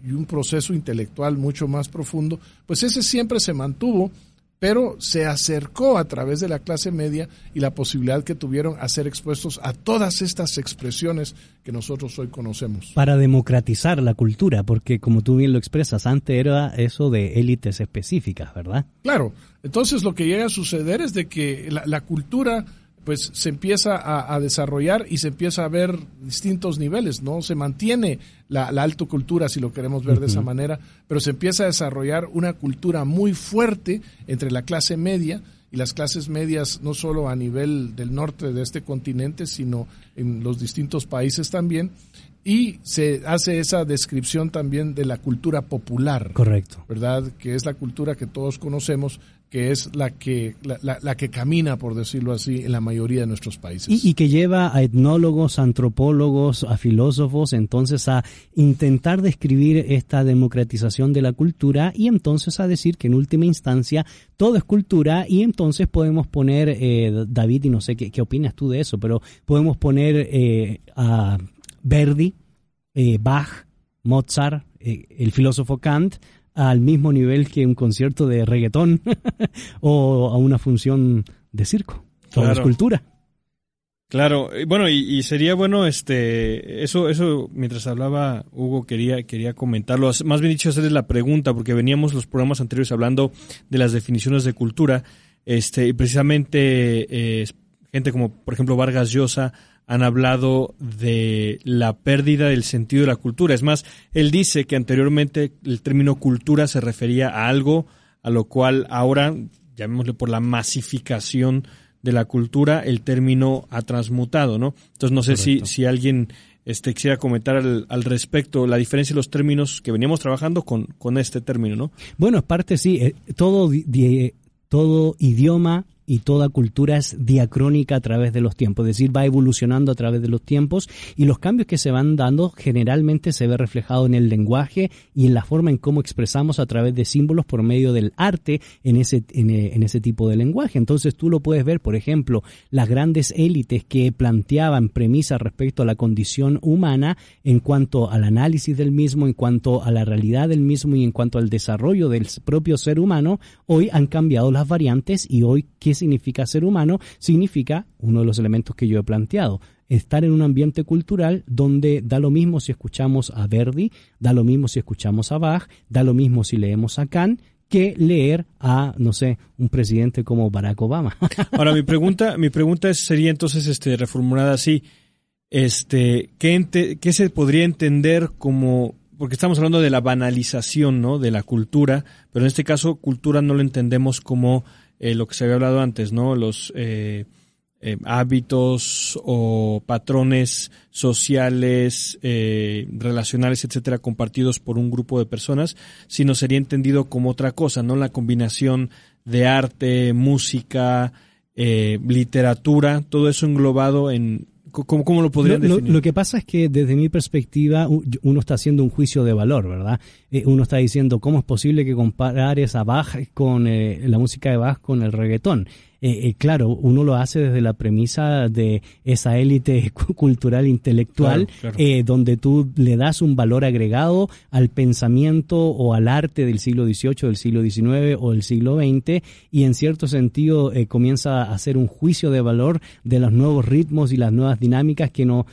y un proceso intelectual mucho más profundo, pues ese siempre se mantuvo pero se acercó a través de la clase media y la posibilidad que tuvieron a ser expuestos a todas estas expresiones que nosotros hoy conocemos.
Para democratizar la cultura, porque como tú bien lo expresas, antes era eso de élites específicas, ¿verdad?
Claro, entonces lo que llega a suceder es de que la, la cultura pues se empieza a, desarrollar y se empieza a ver distintos niveles, ¿no? Se mantiene la, la alta cultura, si lo queremos ver de esa manera, pero se empieza a desarrollar una cultura muy fuerte entre la clase media y las clases medias, no solo a nivel del norte de este continente, sino en los distintos países también, y se hace esa descripción también de la cultura popular.
Correcto.
¿Verdad? Que es la cultura que todos conocemos, que es la que, la, la, que camina, por decirlo así, en la mayoría de nuestros países.
Y, que lleva a etnólogos, antropólogos, a filósofos, entonces a intentar describir esta democratización de la cultura y entonces a decir que en última instancia todo es cultura y entonces podemos poner, eh, David, y no sé qué, qué, opinas tú de eso, pero podemos poner eh, a Verdi, eh, Bach, Mozart, el filósofo Kant, al mismo nivel que un concierto de reggaetón o a una función de circo. Toda la cultura.
Claro, bueno, y, sería bueno, este, eso, eso, mientras hablaba Hugo, quería, quería comentarlo, más bien dicho, hacerles la pregunta, porque veníamos los programas anteriores hablando de las definiciones de cultura, este, y precisamente eh, gente como, por ejemplo, Vargas Llosa han hablado de la pérdida del sentido de la cultura. Es más, él dice que anteriormente el término cultura se refería a algo a lo cual ahora, llamémosle por la masificación de la cultura, el término ha transmutado, ¿no? Entonces no sé si, si alguien este, quisiera comentar al, al, respecto la diferencia de los términos que veníamos trabajando con, con este término, ¿no?
Bueno, parte sí, eh, todo, todo idioma y toda cultura es diacrónica a través de los tiempos, es decir, va evolucionando a través de los tiempos y los cambios que se van dando generalmente se ve reflejado en el lenguaje y en la forma en cómo expresamos a través de símbolos por medio del arte en ese, en, ese tipo de lenguaje. Entonces tú lo puedes ver, por ejemplo, las grandes élites que planteaban premisas respecto a la condición humana en cuanto al análisis del mismo, en cuanto a la realidad del mismo y en cuanto al desarrollo del propio ser humano, hoy han cambiado las variantes y hoy ¿qué significa ser humano? Significa uno de los elementos que yo he planteado, estar en un ambiente cultural donde da lo mismo si escuchamos a Verdi, da lo mismo si escuchamos a Bach, da lo mismo si leemos a Kant, que leer a, no sé, un presidente como Barack Obama.
Ahora, mi pregunta, mi pregunta sería entonces este, reformulada así. Este, ¿qué, ¿Qué se podría entender como porque estamos hablando de la banalización, ¿no? De la cultura, pero en este caso cultura no lo entendemos como eh, lo que se había hablado antes, ¿no? Los eh, eh, hábitos o patrones sociales, relacionales, etcétera, compartidos por un grupo de personas, sino sería entendido como otra cosa, ¿no? La combinación de arte, música, literatura, todo eso englobado en ¿Cómo, lo podrían definir?
Lo, que pasa es que desde mi perspectiva uno está haciendo un juicio de valor, ¿verdad? Eh, uno está diciendo cómo es posible que comparar esa Bach con eh, la música de Bach con el reggaetón. Eh, claro, uno lo hace desde la premisa de esa élite cultural intelectual, donde tú le das un valor agregado al pensamiento o al arte del siglo XVIII, del siglo XIX o del siglo XX, y en cierto sentido comienza a hacer un juicio de valor de los nuevos ritmos y las nuevas dinámicas que no,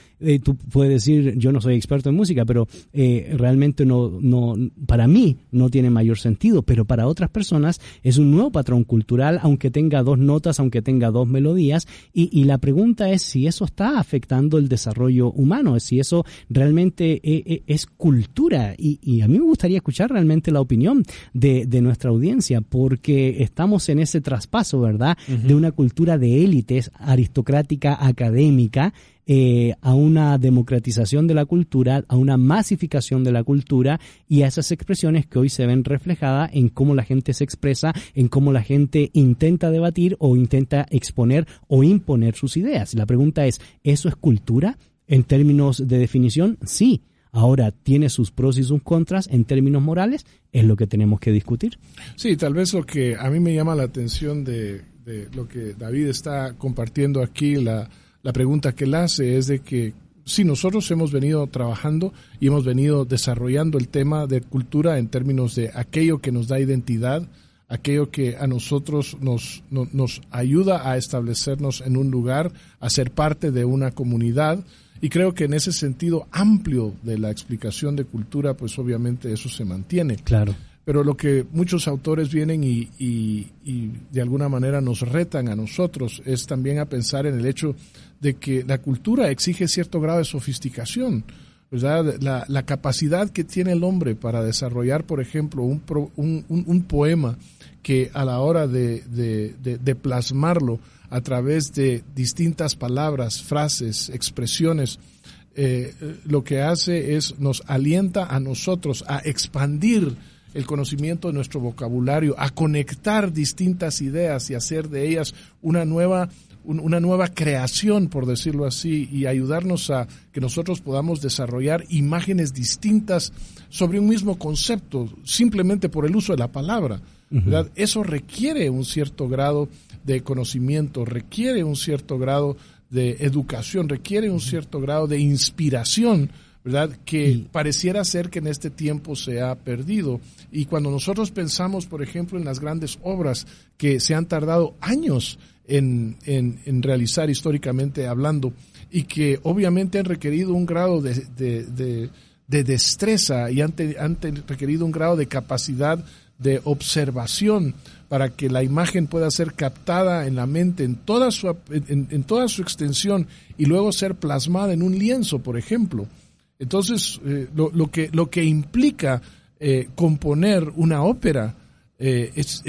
tú puedes decir, yo no soy experto en música, pero realmente no, no, para mí no tiene mayor sentido, pero para otras personas es un nuevo patrón cultural, aunque tenga dos notas, aunque tenga dos melodías, y, la pregunta es si eso está afectando el desarrollo humano, si eso realmente eh, eh, es, cultura, y, a mí me gustaría escuchar realmente la opinión de, nuestra audiencia, porque estamos en ese traspaso, ¿verdad?, de una cultura de élites aristocrática, académica, eh, a una democratización de la cultura, a una masificación de la cultura y a esas expresiones que hoy se ven reflejadas en cómo la gente se expresa, en cómo la gente intenta debatir o intenta exponer o imponer sus ideas. La pregunta es, ¿eso es cultura? En términos de definición, sí. Ahora, ¿tiene sus pros y sus contras en términos morales? Es lo que tenemos que discutir.
Sí, tal vez lo que a mí me llama la atención de, de lo que David está compartiendo aquí, la, la pregunta que él hace es de que si nosotros hemos venido trabajando y hemos venido desarrollando el tema de cultura en términos de aquello que nos da identidad, aquello que a nosotros nos, nos ayuda a establecernos en un lugar, a ser parte de una comunidad. Y creo que en ese sentido amplio de la explicación de cultura, pues obviamente eso se mantiene.
Claro.
Pero lo que muchos autores vienen y, y, de alguna manera nos retan a nosotros es también a pensar en el hecho de que la cultura exige cierto grado de sofisticación. La, capacidad que tiene el hombre para desarrollar, por ejemplo, un, un, un, poema que a la hora de, plasmarlo a través de distintas palabras, frases, expresiones, eh, lo que hace es nos alienta a nosotros a expandir el conocimiento de nuestro vocabulario, a conectar distintas ideas y hacer de ellas una nueva una nueva creación, por decirlo así, y ayudarnos a que nosotros podamos desarrollar imágenes distintas sobre un mismo concepto, simplemente por el uso de la palabra. Eso requiere un cierto grado de conocimiento, requiere un cierto grado de educación, requiere un cierto grado de inspiración ¿verdad? Que pareciera ser que en este tiempo se ha perdido. Y cuando nosotros pensamos, por ejemplo, en las grandes obras que se han tardado años en, en, realizar históricamente hablando y que obviamente han requerido un grado de, de, de, destreza y han, han, requerido un grado de capacidad de observación para que la imagen pueda ser captada en la mente en toda su, en, en toda su extensión y luego ser plasmada en un lienzo, por ejemplo. Entonces, eh, lo, lo, que, lo que implica eh, componer una ópera eh, es,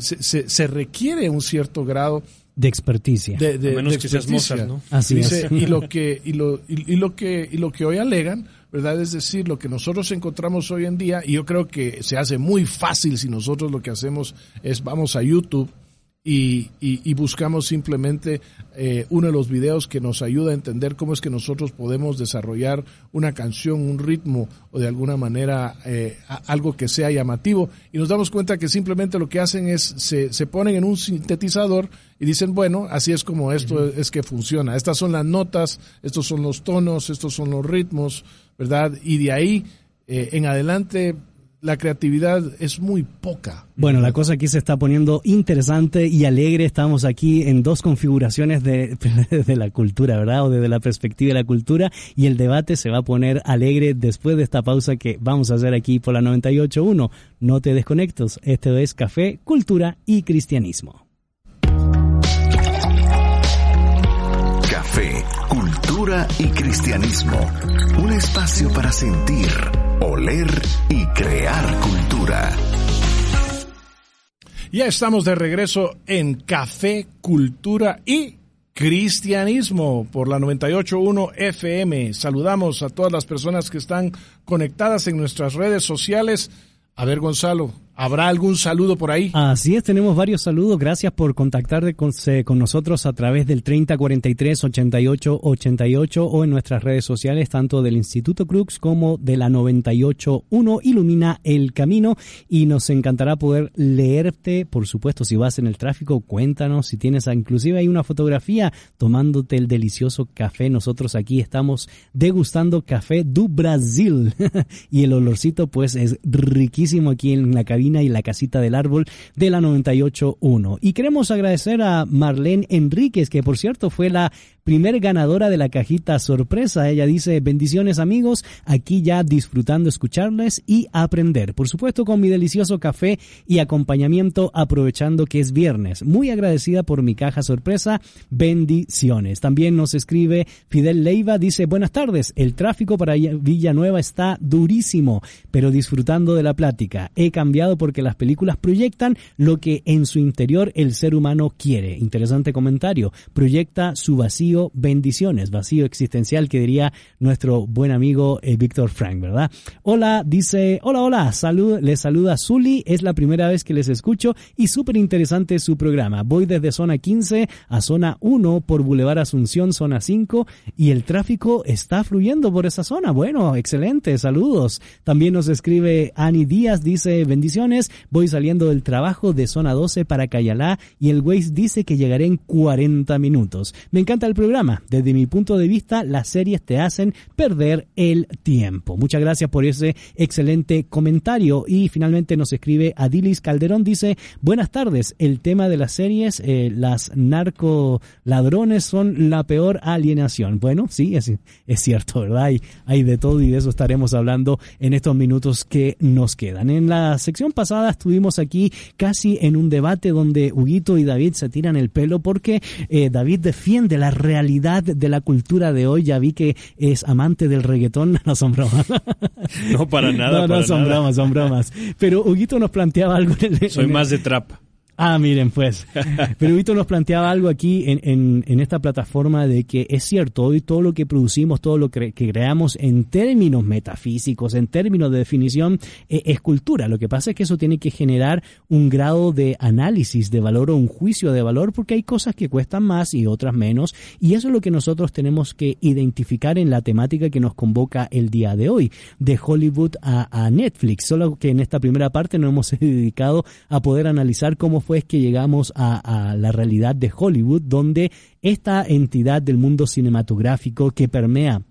se, requiere un cierto grado
de experticia.
De, menos que seas Mozart, ¿no?
Así es.
Y lo que y lo, y, lo que y lo que hoy alegan, ¿verdad? Es decir, lo que nosotros encontramos hoy en día y yo creo que se hace muy fácil si nosotros lo que hacemos es vamos a YouTube y, y, buscamos simplemente eh, uno de los videos que nos ayuda a entender cómo es que nosotros podemos desarrollar una canción, un ritmo o de alguna manera eh, algo que sea llamativo y nos damos cuenta que simplemente lo que hacen es se, se ponen en un sintetizador y dicen, bueno, así es como esto es que funciona. Estas son las notas, estos son los tonos, estos son los ritmos, ¿verdad? Y de ahí eh, en adelante la creatividad es muy poca.
Bueno, la cosa aquí se está poniendo interesante y alegre. Estamos aquí en dos configuraciones de, de, la cultura, ¿verdad? O desde la perspectiva de la cultura. Y el debate se va a poner alegre después de esta pausa que vamos a hacer aquí por la 98.1. No te desconectes. Este es Café, Cultura y Cristianismo.
Café, Cultura y Cristianismo. Un espacio para sentir oler y crear cultura.
Ya estamos de regreso en Café, Cultura y Cristianismo por la 98.1 FM. Saludamos a todas las personas que están conectadas en nuestras redes sociales. A ver, Gonzalo, ¿Habrá algún saludo por ahí?
Así es, tenemos varios saludos. Gracias por contactarte con, con nosotros a través del 3043 88 88 o en nuestras redes sociales, tanto del Instituto Crux como de la 981 Ilumina el Camino. Y nos encantará poder leerte, por supuesto, si vas en el tráfico, cuéntanos si tienes, inclusive hay una fotografía tomándote el delicioso café. Nosotros aquí estamos degustando café do Brasil y el olorcito pues es riquísimo aquí en la cabina y la casita del árbol de la 98.1. Y queremos agradecer a Marlene Enríquez, que por cierto fue la primer ganadora de la cajita sorpresa. Ella dice, bendiciones amigos, aquí ya disfrutando escucharles y aprender. Por supuesto con mi delicioso café y acompañamiento aprovechando que es viernes. Muy agradecida por mi caja sorpresa. Bendiciones. También nos escribe Fidel Leiva, dice, buenas tardes, el tráfico para Villanueva está durísimo, pero disfrutando de la plática. He cambiado porque las películas proyectan lo que en su interior el ser humano quiere. Interesante comentario. Proyecta su vacío bendiciones, vacío existencial que diría nuestro buen amigo eh, Víctor Frank, ¿verdad? Hola, dice, hola, hola, salud, les saluda Zully, es la primera vez que les escucho y súper interesante su programa. Voy desde zona 15 a zona 1 por Boulevard Asunción, zona 5 y el tráfico está fluyendo por esa zona. Bueno, excelente, saludos. También nos escribe Ani Díaz, dice, bendiciones, voy saliendo del trabajo de zona 12 para Cayalá y el Waze dice que llegaré en 40 minutos. Me encanta el programa. Desde mi punto de vista, las series te hacen perder el tiempo. Muchas gracias por ese excelente comentario. Y finalmente nos escribe Adilis Calderón, dice, buenas tardes, el tema de las series, eh, las narcoladrones son la peor alienación. Bueno, sí, es, es cierto, ¿verdad? Hay, hay de todo y de eso estaremos hablando en estos minutos que nos quedan. En la sección pasada estuvimos aquí casi en un debate donde Huguito y David se tiran el pelo porque eh, David defiende la realidad de la cultura de hoy. Ya vi que es amante del reggaetón. No son bromas.
No, para nada.
No, no, son bromas, son bromas. Pero Huguito nos planteaba algo.
Soy más de trap.
Ah, miren, pues. Pero Víctor nos planteaba algo aquí en, en, en, esta plataforma de que es cierto, hoy todo lo que producimos, todo lo que, que creamos en términos metafísicos, en términos de definición, eh, es cultura. Lo que pasa es que eso tiene que generar un grado de análisis de valor o un juicio de valor porque hay cosas que cuestan más y otras menos. Y eso es lo que nosotros tenemos que identificar en la temática que nos convoca el día de hoy, de Hollywood a, a Netflix. Solo que en esta primera parte nos hemos dedicado a poder analizar cómo fue que llegamos a, a la realidad de Hollywood, donde esta entidad del mundo cinematográfico que permea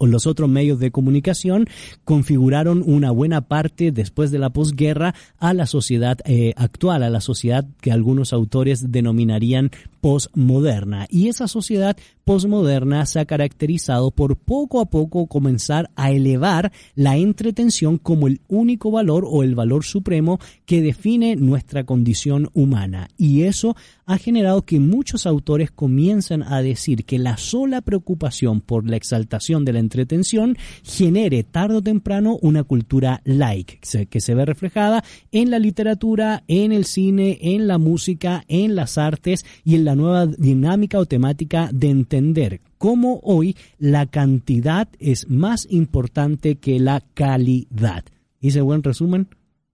los otros medios de comunicación configuraron una buena parte después de la posguerra a la sociedad eh, actual, a la sociedad que algunos autores denominarían posmoderna. Y esa sociedad posmoderna se ha caracterizado por poco a poco comenzar a elevar la entretención como el único valor o el valor supremo que define nuestra condición humana. Y eso ha generado que muchos autores comiencen a decir que la sola preocupación por la exaltación de la entretención genere tarde o temprano una cultura like, que se ve reflejada en la literatura, en el cine, en la música, en las artes y en la nueva dinámica o temática de entender cómo hoy la cantidad es más importante que la calidad. ¿Hice buen resumen?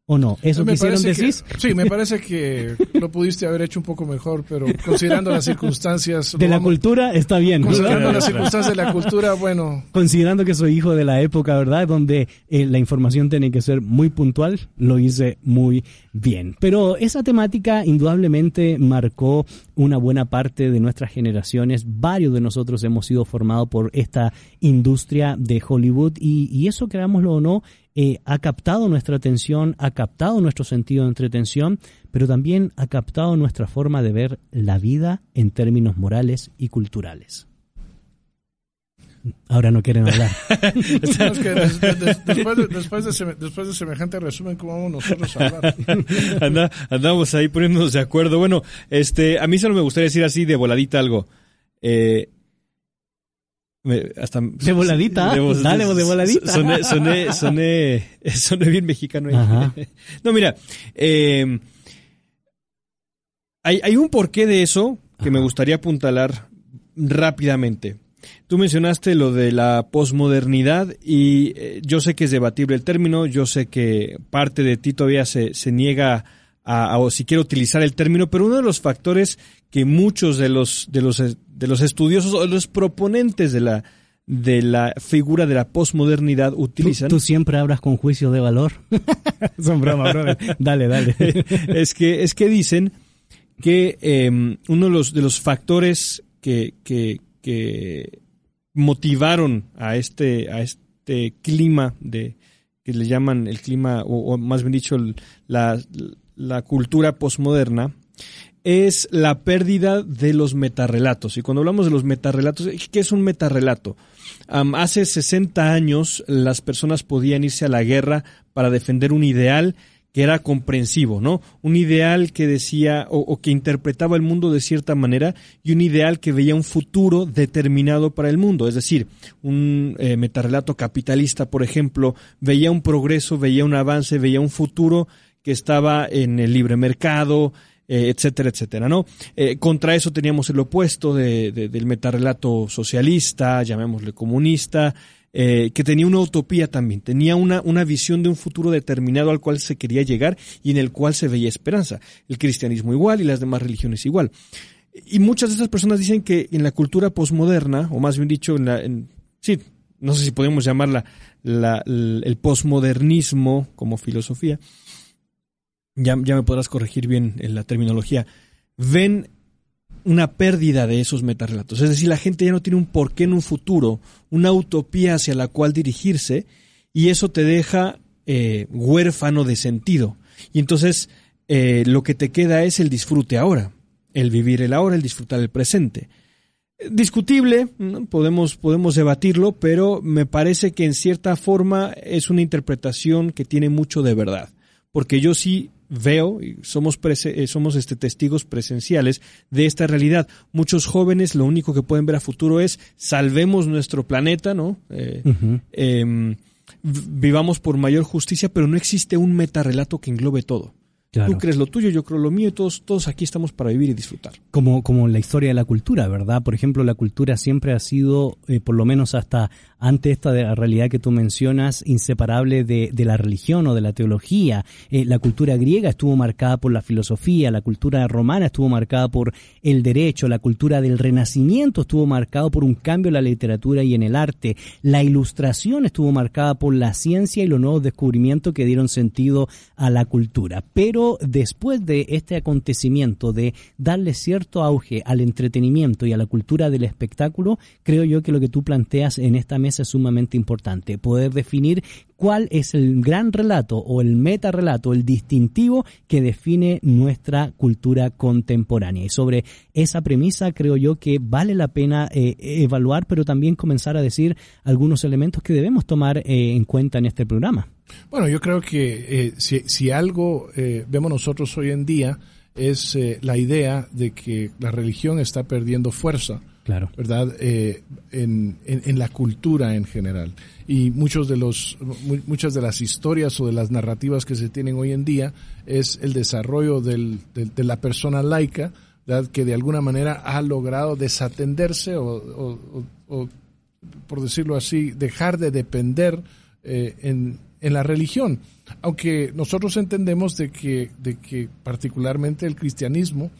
¿O no? ¿Eso me quisieron decir?
sí, me parece que lo pudiste haber hecho un poco mejor, pero considerando las circunstancias...
De la cultura está bien.
Considerando las circunstancias de la cultura, bueno...
Considerando que soy hijo de la época, ¿verdad? Donde eh, la información tiene que ser muy puntual, lo hice muy bien. Pero esa temática indudablemente marcó una buena parte de nuestras generaciones. Varios de nosotros hemos sido formados por esta industria de Hollywood y, y eso, creámoslo o no, eh, ha captado nuestra atención, ha captado nuestro sentido de entretención, pero también ha captado nuestra forma de ver la vida en términos morales y culturales. Ahora no quieren hablar.
después, de, semejante resumen, ¿cómo vamos nosotros a hablar?
andamos ahí poniéndonos de acuerdo. Bueno, este, a mí solo me gustaría decir así de voladita algo. Eh,
hasta, de voladita, de, dale, de voladita.
Soné, soné, soné, soné bien mexicano. No, mira, eh, hay, hay un porqué de eso que me gustaría apuntalar rápidamente. Tú mencionaste lo de la posmodernidad y eh, yo sé que es debatible el término, yo sé que parte de ti todavía se, se niega a, o si quiere utilizar el término, pero uno de los factores que muchos de los, de los, de los estudiosos o los proponentes de la, de la figura de la posmodernidad utilizan.
Tú, siempre hablas con juicio de valor.
Son broma, Dale, dale. es que, es que dicen que em, uno de los, de los factores que, que, que motivaron a este, a este clima de que le llaman el clima, o, más bien dicho, la, la cultura posmoderna, es la pérdida de los metarrelatos. Y cuando hablamos de los metarrelatos, ¿qué es un metarrelato? hace 60 años las personas podían irse a la guerra para defender un ideal que era comprensivo, ¿no? Un ideal que decía o, que interpretaba el mundo de cierta manera y un ideal que veía un futuro determinado para el mundo. Es decir, un eh, metarrelato capitalista, por ejemplo, veía un progreso, veía un avance, veía un futuro que estaba en el libre mercado, eh, etcétera, etcétera, ¿no? Eh, contra eso teníamos el opuesto de, del metarrelato socialista, llamémosle comunista, eh, que tenía una utopía también, tenía una, una visión de un futuro determinado al cual se quería llegar y en el cual se veía esperanza. El cristianismo igual y las demás religiones igual. Y muchas de esas personas dicen que en la cultura posmoderna, o más bien dicho, en la, sí, no sé si podemos llamarla la, el posmodernismo como filosofía, ya, ya me podrás corregir bien en la terminología, ven una pérdida de esos metarrelatos. Es decir, la gente ya no tiene un porqué en un futuro, una utopía hacia la cual dirigirse, y eso te deja eh, huérfano de sentido. Y entonces eh, lo que te queda es el disfrute ahora, el vivir el ahora, el disfrutar el presente. Discutible, podemos, podemos debatirlo, pero me parece que en cierta forma es una interpretación que tiene mucho de verdad. Porque yo sí veo, y somos, eh, somos este, testigos presenciales de esta realidad. Muchos jóvenes lo único que pueden ver a futuro es salvemos nuestro planeta, ¿no? Eh, em, vivamos por mayor justicia, pero no existe un metarrelato que englobe todo. Tú crees lo tuyo, yo creo lo mío y todos, todos aquí estamos para vivir y disfrutar.
Como, como la historia de la cultura, ¿verdad? Por ejemplo, la cultura siempre ha sido, eh, por lo menos hasta ante esta de la realidad que tú mencionas, inseparable de, la religión o de la teología. Eh, la cultura griega estuvo marcada por la filosofía, la cultura romana estuvo marcada por el derecho, la cultura del renacimiento estuvo marcada por un cambio en la literatura y en el arte, la ilustración estuvo marcada por la ciencia y los nuevos descubrimientos que dieron sentido a la cultura. Pero después de este acontecimiento de darle cierto auge al entretenimiento y a la cultura del espectáculo, creo yo que lo que tú planteas en esta mesa es sumamente importante, poder definir cuál es el gran relato o el meta relato, el distintivo que define nuestra cultura contemporánea. Y sobre esa premisa creo yo que vale la pena eh, evaluar, pero también comenzar a decir algunos elementos que debemos tomar eh, en cuenta en este programa.
Bueno, yo creo que eh, si, si, algo vemos nosotros hoy en día es la idea de que la religión está perdiendo fuerza
claro.
¿verdad? Eh, en, en, la cultura en general. Y muchos de los, muchas de las historias o de las narrativas que se tienen hoy en día es el desarrollo del, de, la persona laica, ¿verdad? que de alguna manera ha logrado desatenderse o, o, por decirlo así, dejar de depender eh, en, en la religión. Aunque nosotros entendemos de que, de que particularmente el cristianismo,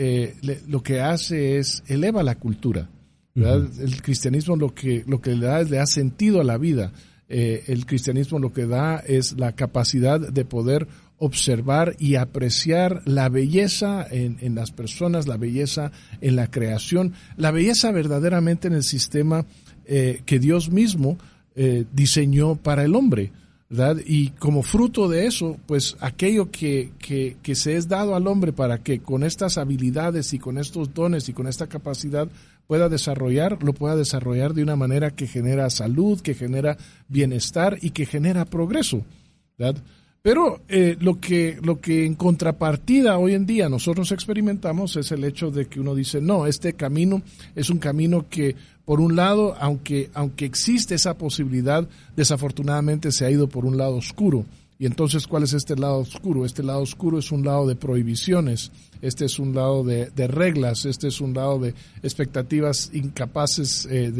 eh, lo que hace es eleva la cultura. El cristianismo lo que, lo que le da es le da sentido a la vida. Eh, el cristianismo lo que da es la capacidad de poder observar y apreciar la belleza en, las personas, la belleza en la creación, la belleza verdaderamente en el sistema eh, que Dios mismo diseñó para el hombre. Y como fruto de eso, pues aquello que, que, que, se es dado al hombre para que con estas habilidades y con estos dones y con esta capacidad pueda desarrollar, lo pueda desarrollar de una manera que genera salud, que genera bienestar y que genera progreso. ¿verdad? Pero eh, lo, que, lo que en contrapartida hoy en día nosotros experimentamos es el hecho de que uno dice, no, este camino es un camino que, por un lado, aunque, aunque existe esa posibilidad, desafortunadamente se ha ido por un lado oscuro. Y entonces, ¿cuál es este lado oscuro? Este lado oscuro es un lado de prohibiciones, este es un lado de, reglas, este es un lado de expectativas incapaces eh,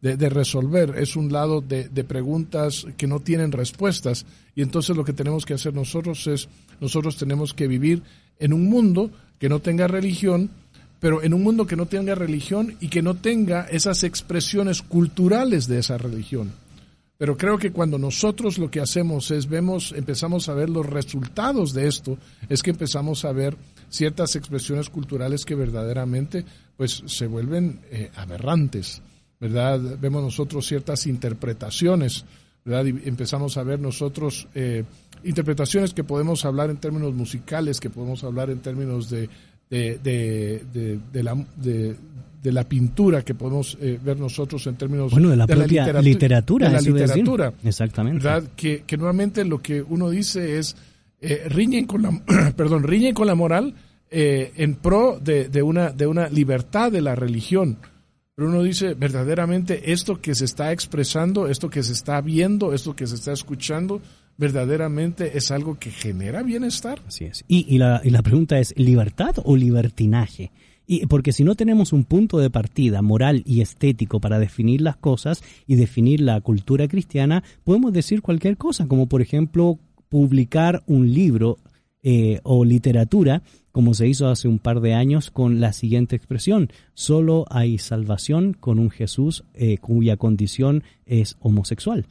de, resolver, es un lado de, preguntas que no tienen respuestas. Y entonces lo que tenemos que hacer nosotros es, nosotros tenemos que vivir en un mundo que no tenga religión, pero en un mundo que no tenga religión y que no tenga esas expresiones culturales de esa religión. Pero creo que cuando nosotros lo que hacemos es vemos, empezamos a ver los resultados de esto, es que empezamos a ver ciertas expresiones culturales que verdaderamente pues se vuelven eh, aberrantes, ¿verdad? Vemos nosotros ciertas interpretaciones, ¿verdad? Empezamos a ver nosotros eh, interpretaciones que podemos hablar en términos musicales, que podemos hablar en términos de, de, de, de la, de la pintura que podemos eh, ver nosotros en términos
bueno, de la propia literatura,
de la literatura,
exactamente,
¿verdad? Que, que nuevamente lo que uno dice es eh, riñen con la perdón riñen con la moral eh, en pro de, de, una de una libertad de la religión. Pero uno dice verdaderamente esto que se está expresando esto que se está viendo esto que se está escuchando verdaderamente es algo que genera bienestar.
Así es. Y, la y la pregunta es libertad o libertinaje y porque si no tenemos un punto de partida moral y estético para definir las cosas y definir la cultura cristiana, podemos decir cualquier cosa, como por ejemplo publicar un libro eh, o literatura, como se hizo hace un par de años con la siguiente expresión, solo hay salvación con un Jesús eh, cuya condición es homosexual.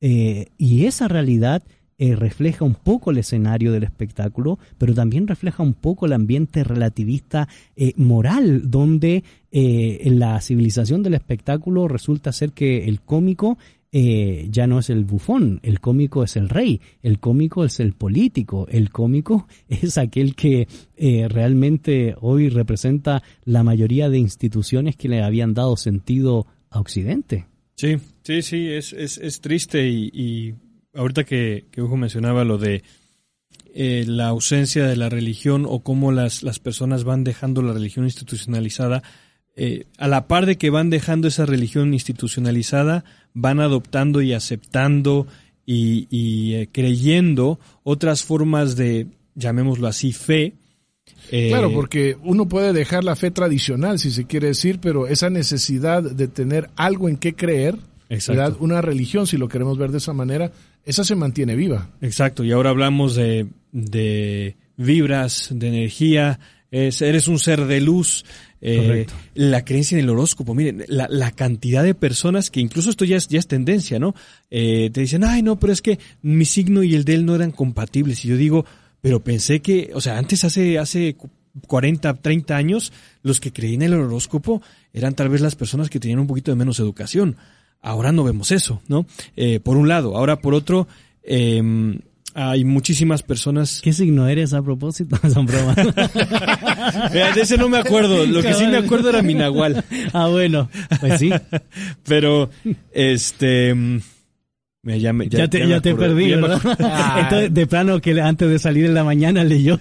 Eh, y esa realidad eh, refleja un poco el escenario del espectáculo, pero también refleja un poco el ambiente relativista eh, moral, donde eh, la civilización del espectáculo resulta ser que el cómico ya no es el bufón, el cómico es el rey, el cómico es el político, el cómico es aquel que realmente hoy representa la mayoría de instituciones que le habían dado sentido a Occidente.
Sí, sí, sí, es, es, es triste y ahorita que, que Hugo mencionaba lo de eh, la ausencia de la religión o cómo las, las personas van dejando la religión institucionalizada, eh, a la par de que van dejando esa religión institucionalizada, van adoptando y aceptando y, y eh, creyendo otras formas de, llamémoslo así, fe.
claro, porque uno puede dejar la fe tradicional, si se quiere decir, pero esa necesidad de tener algo en qué creer, ¿verdad? una religión, si lo queremos ver de esa manera, esa se mantiene viva.
Exacto, y ahora hablamos de, vibras, de energía, eres un ser de luz. Eh, la creencia en el horóscopo, miren, la, cantidad de personas que incluso esto ya es, ya es tendencia, ¿no? Eh, te dicen, ay, no, pero es que mi signo y el de él no eran compatibles. Y yo digo, pero pensé que, o sea, antes hace, hace 40, 30 años, los que creían en el horóscopo eran tal vez las personas que tenían un poquito de menos educación. Ahora no vemos eso, ¿no? Eh, por un lado. Ahora, por otro, eh, hay muchísimas personas.
¿Qué signo eres a propósito? Son bromas.
de ese no me acuerdo. Lo que sí me acuerdo era mi nahual.
Ah, bueno. Pues sí.
Pero, este.
Ya, ya, te, ya te perdí, ¿verdad? Entonces, de plano que antes de salir en la mañana leyó,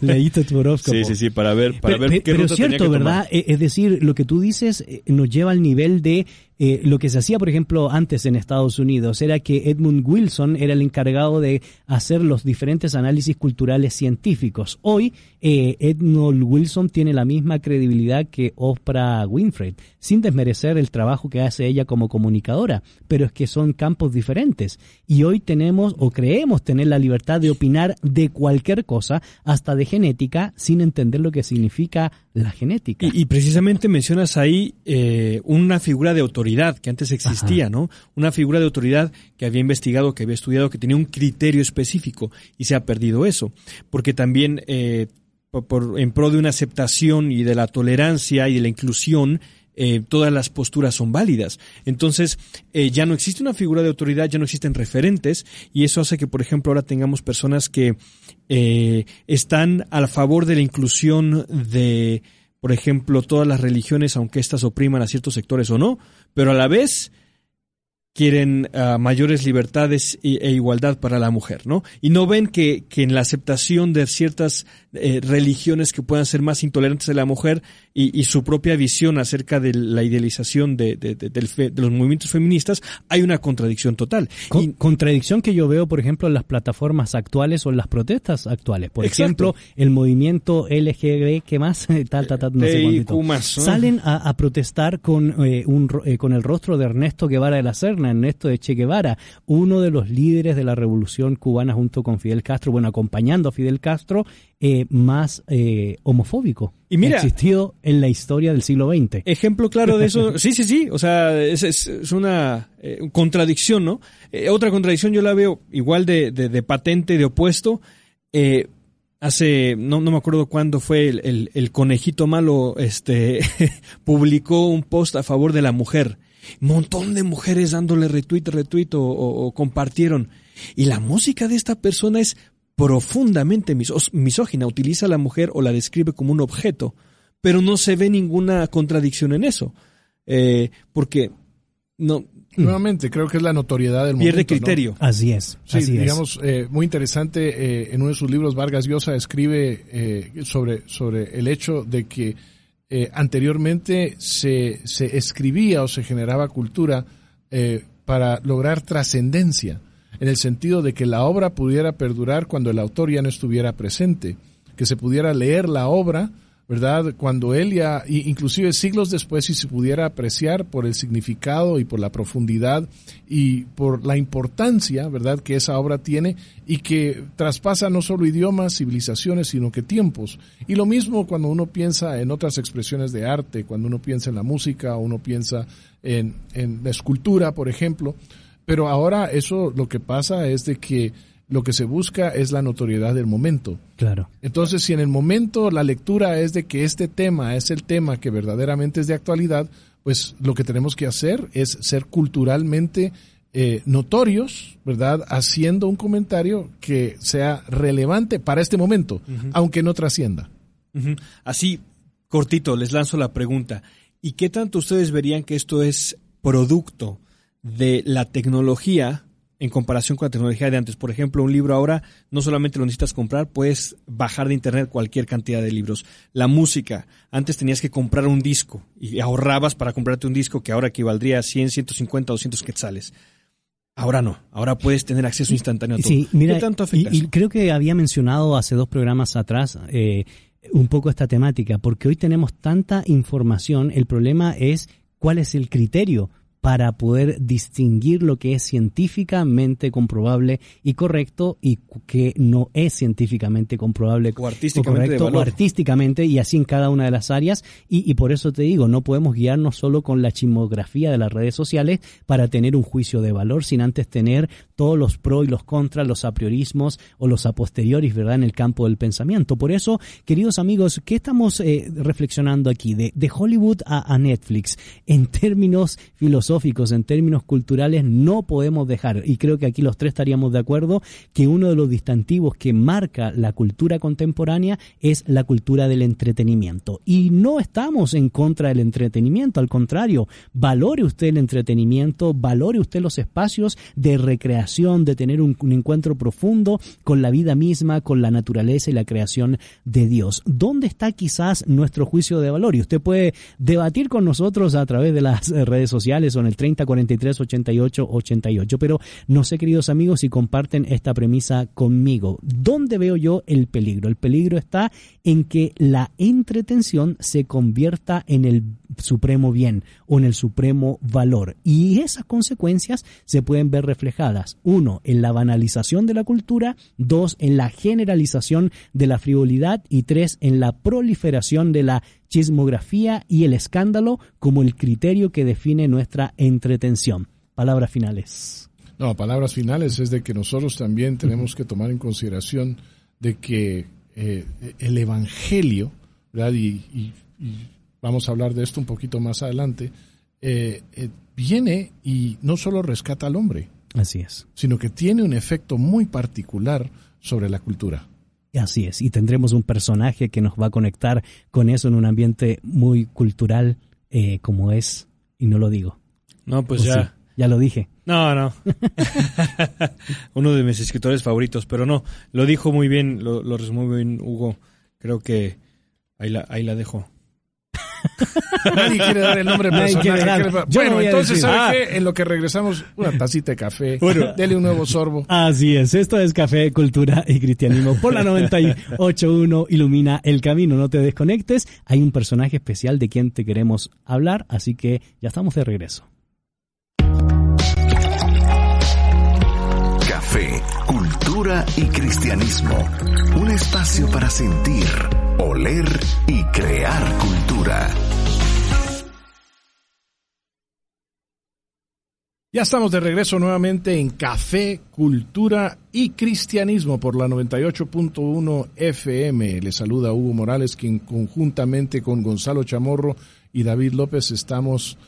leíste tu horóscopo.
Sí, sí, sí, para ver, para
ver
qué
Pero es cierto, ¿verdad? E, es decir, lo que tú dices eh, nos lleva al nivel de eh, lo que se hacía, por ejemplo, antes en Estados Unidos era que Edmund Wilson era el encargado de hacer los diferentes análisis culturales científicos. Hoy, eh, Edmund Wilson tiene la misma credibilidad que Oprah Winfrey, sin desmerecer el trabajo que hace ella como comunicadora, pero es que son campos diferentes. Y hoy tenemos o creemos tener la libertad de opinar de cualquier cosa, hasta de genética, sin entender lo que significa la genética.
Y, precisamente mencionas ahí eh, una figura de autoridad que antes existía, ¿no? Una figura de autoridad que había investigado, que había estudiado, que tenía un criterio específico y se ha perdido eso. Porque también eh, por, en pro de una aceptación y de la tolerancia y de la inclusión, eh, todas las posturas son válidas. Entonces, ya no existe una figura de autoridad, ya no existen referentes, y eso hace que, por ejemplo, ahora tengamos personas que eh, están a favor de la inclusión de, por ejemplo, todas las religiones, aunque éstas opriman a ciertos sectores o no, pero a la vez quieren uh, mayores libertades e, e, igualdad para la mujer, ¿no? Y no ven que, que en la aceptación de ciertas eh, religiones que puedan ser más intolerantes de la mujer y, y su propia visión acerca de la idealización de, de, de, de, los movimientos feministas, hay una contradicción total.
Con, y, contradicción que yo veo, por ejemplo, en las plataformas actuales o en las protestas actuales. Por exacto. ejemplo, el movimiento LGB, ¿qué más? tal, tal, tal, no sé. Salen a, a, protestar con, eh, un, eh, con el rostro de Ernesto Guevara de la Serna, Ernesto de Che Guevara, uno de los líderes de la revolución cubana junto con Fidel Castro, bueno, acompañando a Fidel Castro, eh, más eh, homofóbico
y mira,
existido en la historia del siglo XX.
Ejemplo claro de eso, sí, sí, sí, o sea, es, es, es una eh, contradicción, ¿no? Otra contradicción yo la veo igual de, de, de patente, de opuesto. Eh, hace, no, no me acuerdo cuándo fue, el, el, el conejito malo este, publicó un post a favor de la mujer. Montón de mujeres dándole retweet, retweet o, o, o compartieron. Y la música de esta persona es profundamente misógina, utiliza a la mujer o la describe como un objeto, pero no se ve ninguna contradicción en eso, eh, porque no...
Nuevamente, creo que es la notoriedad del
pierde
momento.
criterio.
¿no? Así es.
Sí,
así
digamos,
es.
Eh, muy interesante, eh, en uno de sus libros Vargas Llosa escribe eh, sobre, sobre el hecho de que eh, anteriormente se, se escribía o se generaba cultura eh, para lograr trascendencia en el sentido de que la obra pudiera perdurar cuando el autor ya no estuviera presente, que se pudiera leer la obra, ¿verdad? Cuando él ya, inclusive siglos después, si se pudiera apreciar por el significado y por la profundidad y por la importancia, ¿verdad?, que esa obra tiene y que traspasa no solo idiomas, civilizaciones, sino que tiempos. Y lo mismo cuando uno piensa en otras expresiones de arte, cuando uno piensa en la música, uno piensa en, en la escultura, por ejemplo. Pero ahora eso lo que pasa es de que lo que se busca es la notoriedad del momento.
Claro.
Entonces, si en el momento la lectura es de que este tema es el tema que verdaderamente es de actualidad, pues lo que tenemos que hacer es ser culturalmente eh, notorios, ¿verdad? Haciendo un comentario que sea relevante para este momento, uh -huh. aunque no trascienda.
Uh -huh. Así, cortito, les lanzo la pregunta. ¿Y qué tanto ustedes verían que esto es producto? de la tecnología en comparación con la tecnología de antes. Por ejemplo, un libro ahora no solamente lo necesitas comprar, puedes bajar de internet cualquier cantidad de libros. La música, antes tenías que comprar un disco y ahorrabas para comprarte un disco que ahora equivaldría a 100, 150, 200 quetzales. Ahora no, ahora puedes tener acceso instantáneo a todo.
Sí, mira, ¿Qué tanto afecta y, y, creo que había mencionado hace dos programas atrás eh, un poco esta temática, porque hoy tenemos tanta información, el problema es cuál es el criterio para poder distinguir lo que es científicamente comprobable y correcto y que no es científicamente comprobable
o artísticamente,
correcto, o artísticamente y así en cada una de las áreas y, y, por eso te digo, no podemos guiarnos solo con la chismografía de las redes sociales para tener un juicio de valor sin antes tener todos los pros y los contras, los a priorismos o los a posteriores, ¿verdad? En el campo del pensamiento. Por eso, queridos amigos, ¿qué estamos eh, reflexionando aquí? De, de Hollywood a, a Netflix en términos filosóficos filosóficos, en términos culturales, no podemos dejar, y creo que aquí los tres estaríamos de acuerdo, que uno de los distintivos que marca la cultura contemporánea es la cultura del entretenimiento. Y no estamos en contra del entretenimiento, al contrario, valore usted el entretenimiento, valore usted los espacios de recreación, de tener un, un encuentro profundo con la vida misma, con la naturaleza y la creación de Dios. ¿Dónde está quizás nuestro juicio de valor? Y usted puede debatir con nosotros a través de las redes sociales o en el 30 43 88 88. Pero no sé, queridos amigos, si comparten esta premisa conmigo. ¿Dónde veo yo el peligro? El peligro está en que la entretención se convierta en el supremo bien o en el supremo valor. Y esas consecuencias se pueden ver reflejadas, uno, en la banalización de la cultura, dos, en la generalización de la frivolidad y tres, en la proliferación de la chismografía y el escándalo como el criterio que define nuestra entretención. Palabras finales.
No, palabras finales es de que nosotros también tenemos que tomar en consideración de que eh, el Evangelio, ¿verdad? Y, vamos a hablar de esto un poquito más adelante, eh, eh, viene y no solo rescata al hombre,
así es,
sino que tiene un efecto muy particular sobre la cultura.
Así es, y tendremos un personaje que nos va a conectar con eso en un ambiente muy cultural eh, como es, y no lo digo.
No, pues ya.
Sí. Ya lo dije.
No, no. Uno de mis escritores favoritos, pero no, lo dijo muy bien, lo, lo resumió muy bien Hugo. Creo que ahí la, ahí la dejo.
Nadie quiere dar el nombre
Nadie
personaje.
quiere dar.
¿Qué le va-
Yo
Bueno, entonces. ¿sabe
Ah.
qué? En lo que regresamos, una tacita de café.
Bueno.
Dele un nuevo sorbo.
Así es, esto es Café, Cultura y Cristianismo. Por la 98.1 ilumina el camino, no te desconectes. Hay un personaje especial de quien te queremos hablar, así que ya estamos de regreso.
Café, cultura y cristianismo. Un espacio para sentir, oler y crear cultura.
Ya estamos de regreso nuevamente en Café, Cultura y Cristianismo por la 98.1 FM. Le saluda Hugo Morales, quien conjuntamente con Gonzalo Chamorro y David López estamos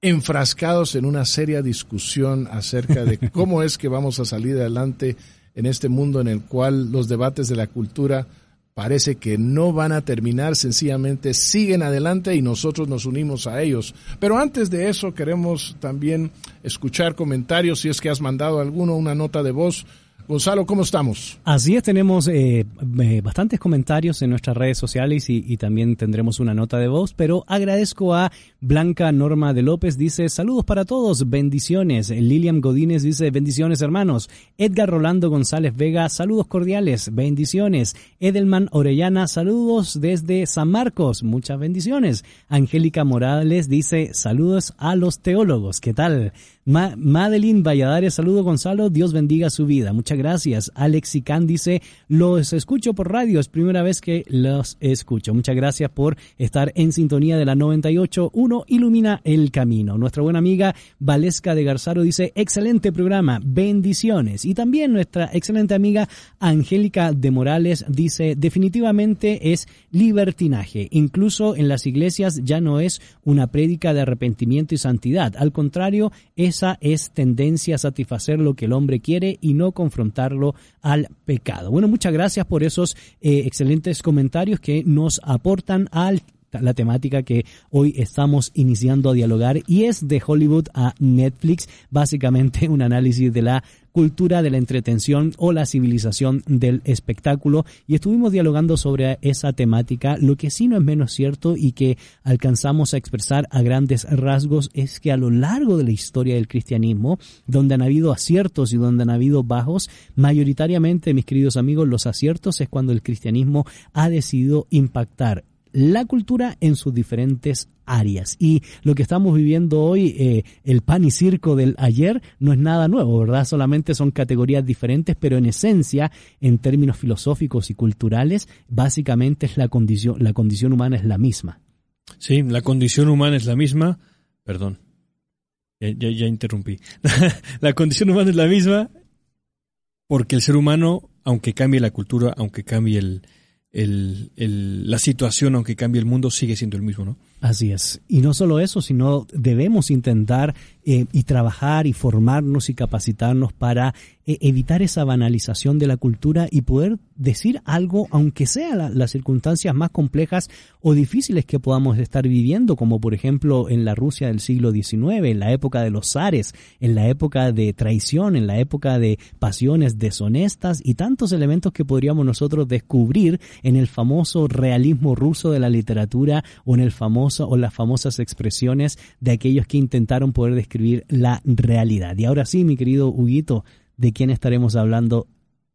enfrascados en una seria discusión acerca de cómo es que vamos a salir adelante en este mundo en el cual los debates de la cultura parece que no van a terminar, sencillamente siguen adelante y nosotros nos unimos a ellos. Pero antes de eso queremos también escuchar comentarios, si es que has mandado alguno, una nota de voz. Gonzalo, ¿cómo estamos?
Así es, tenemos eh, eh, bastantes comentarios en nuestras redes sociales y, y también tendremos una nota de voz, pero agradezco a Blanca Norma de López, dice saludos para todos, bendiciones. Lilian Godínez dice bendiciones hermanos. Edgar Rolando González Vega, saludos cordiales, bendiciones. Edelman Orellana, saludos desde San Marcos, muchas bendiciones. Angélica Morales dice saludos a los teólogos, ¿qué tal? Ma Madeline Valladares, saludo Gonzalo, Dios bendiga su vida. Muchas gracias. Alex Icán dice, los escucho por radio, es primera vez que los escucho. Muchas gracias por estar en sintonía de la 98.1 Ilumina el Camino. Nuestra buena amiga Valesca de Garzaro dice, excelente programa, bendiciones. Y también nuestra excelente amiga Angélica de Morales dice, definitivamente es libertinaje. Incluso en las iglesias ya no es una prédica de arrepentimiento y santidad. Al contrario, esa es tendencia a satisfacer lo que el hombre quiere y no confrontarlo al pecado. Bueno, muchas gracias por esos eh, excelentes comentarios que nos aportan al la temática que hoy estamos iniciando a dialogar y es de Hollywood a Netflix, básicamente un análisis de la cultura de la entretención o la civilización del espectáculo y estuvimos dialogando sobre esa temática. Lo que sí no es menos cierto y que alcanzamos a expresar a grandes rasgos es que a lo largo de la historia del cristianismo, donde han habido aciertos y donde han habido bajos, mayoritariamente, mis queridos amigos, los aciertos es cuando el cristianismo ha decidido impactar la cultura en sus diferentes áreas. Y lo que estamos viviendo hoy, eh, el pan y circo del ayer, no es nada nuevo, ¿verdad? Solamente son categorías diferentes, pero en esencia, en términos filosóficos y culturales, básicamente es la condición, la condición humana es la misma.
Sí, la condición humana es la misma. Perdón. Ya, ya, ya interrumpí. la condición humana es la misma porque el ser humano, aunque cambie la cultura, aunque cambie el, el, el, la situación, aunque cambie el mundo, sigue siendo el mismo, ¿no?
Así es. Y no solo eso, sino debemos intentar eh, y trabajar y formarnos y capacitarnos para eh, evitar esa banalización de la cultura y poder decir algo, aunque sea la, las circunstancias más complejas o difíciles que podamos estar viviendo, como por ejemplo en la Rusia del siglo XIX, en la época de los zares, en la época de traición, en la época de pasiones deshonestas y tantos elementos que podríamos nosotros descubrir en el famoso realismo ruso de la literatura o en el famoso o las famosas expresiones de aquellos que intentaron poder describir la realidad. Y ahora sí, mi querido Huguito, ¿de quién estaremos hablando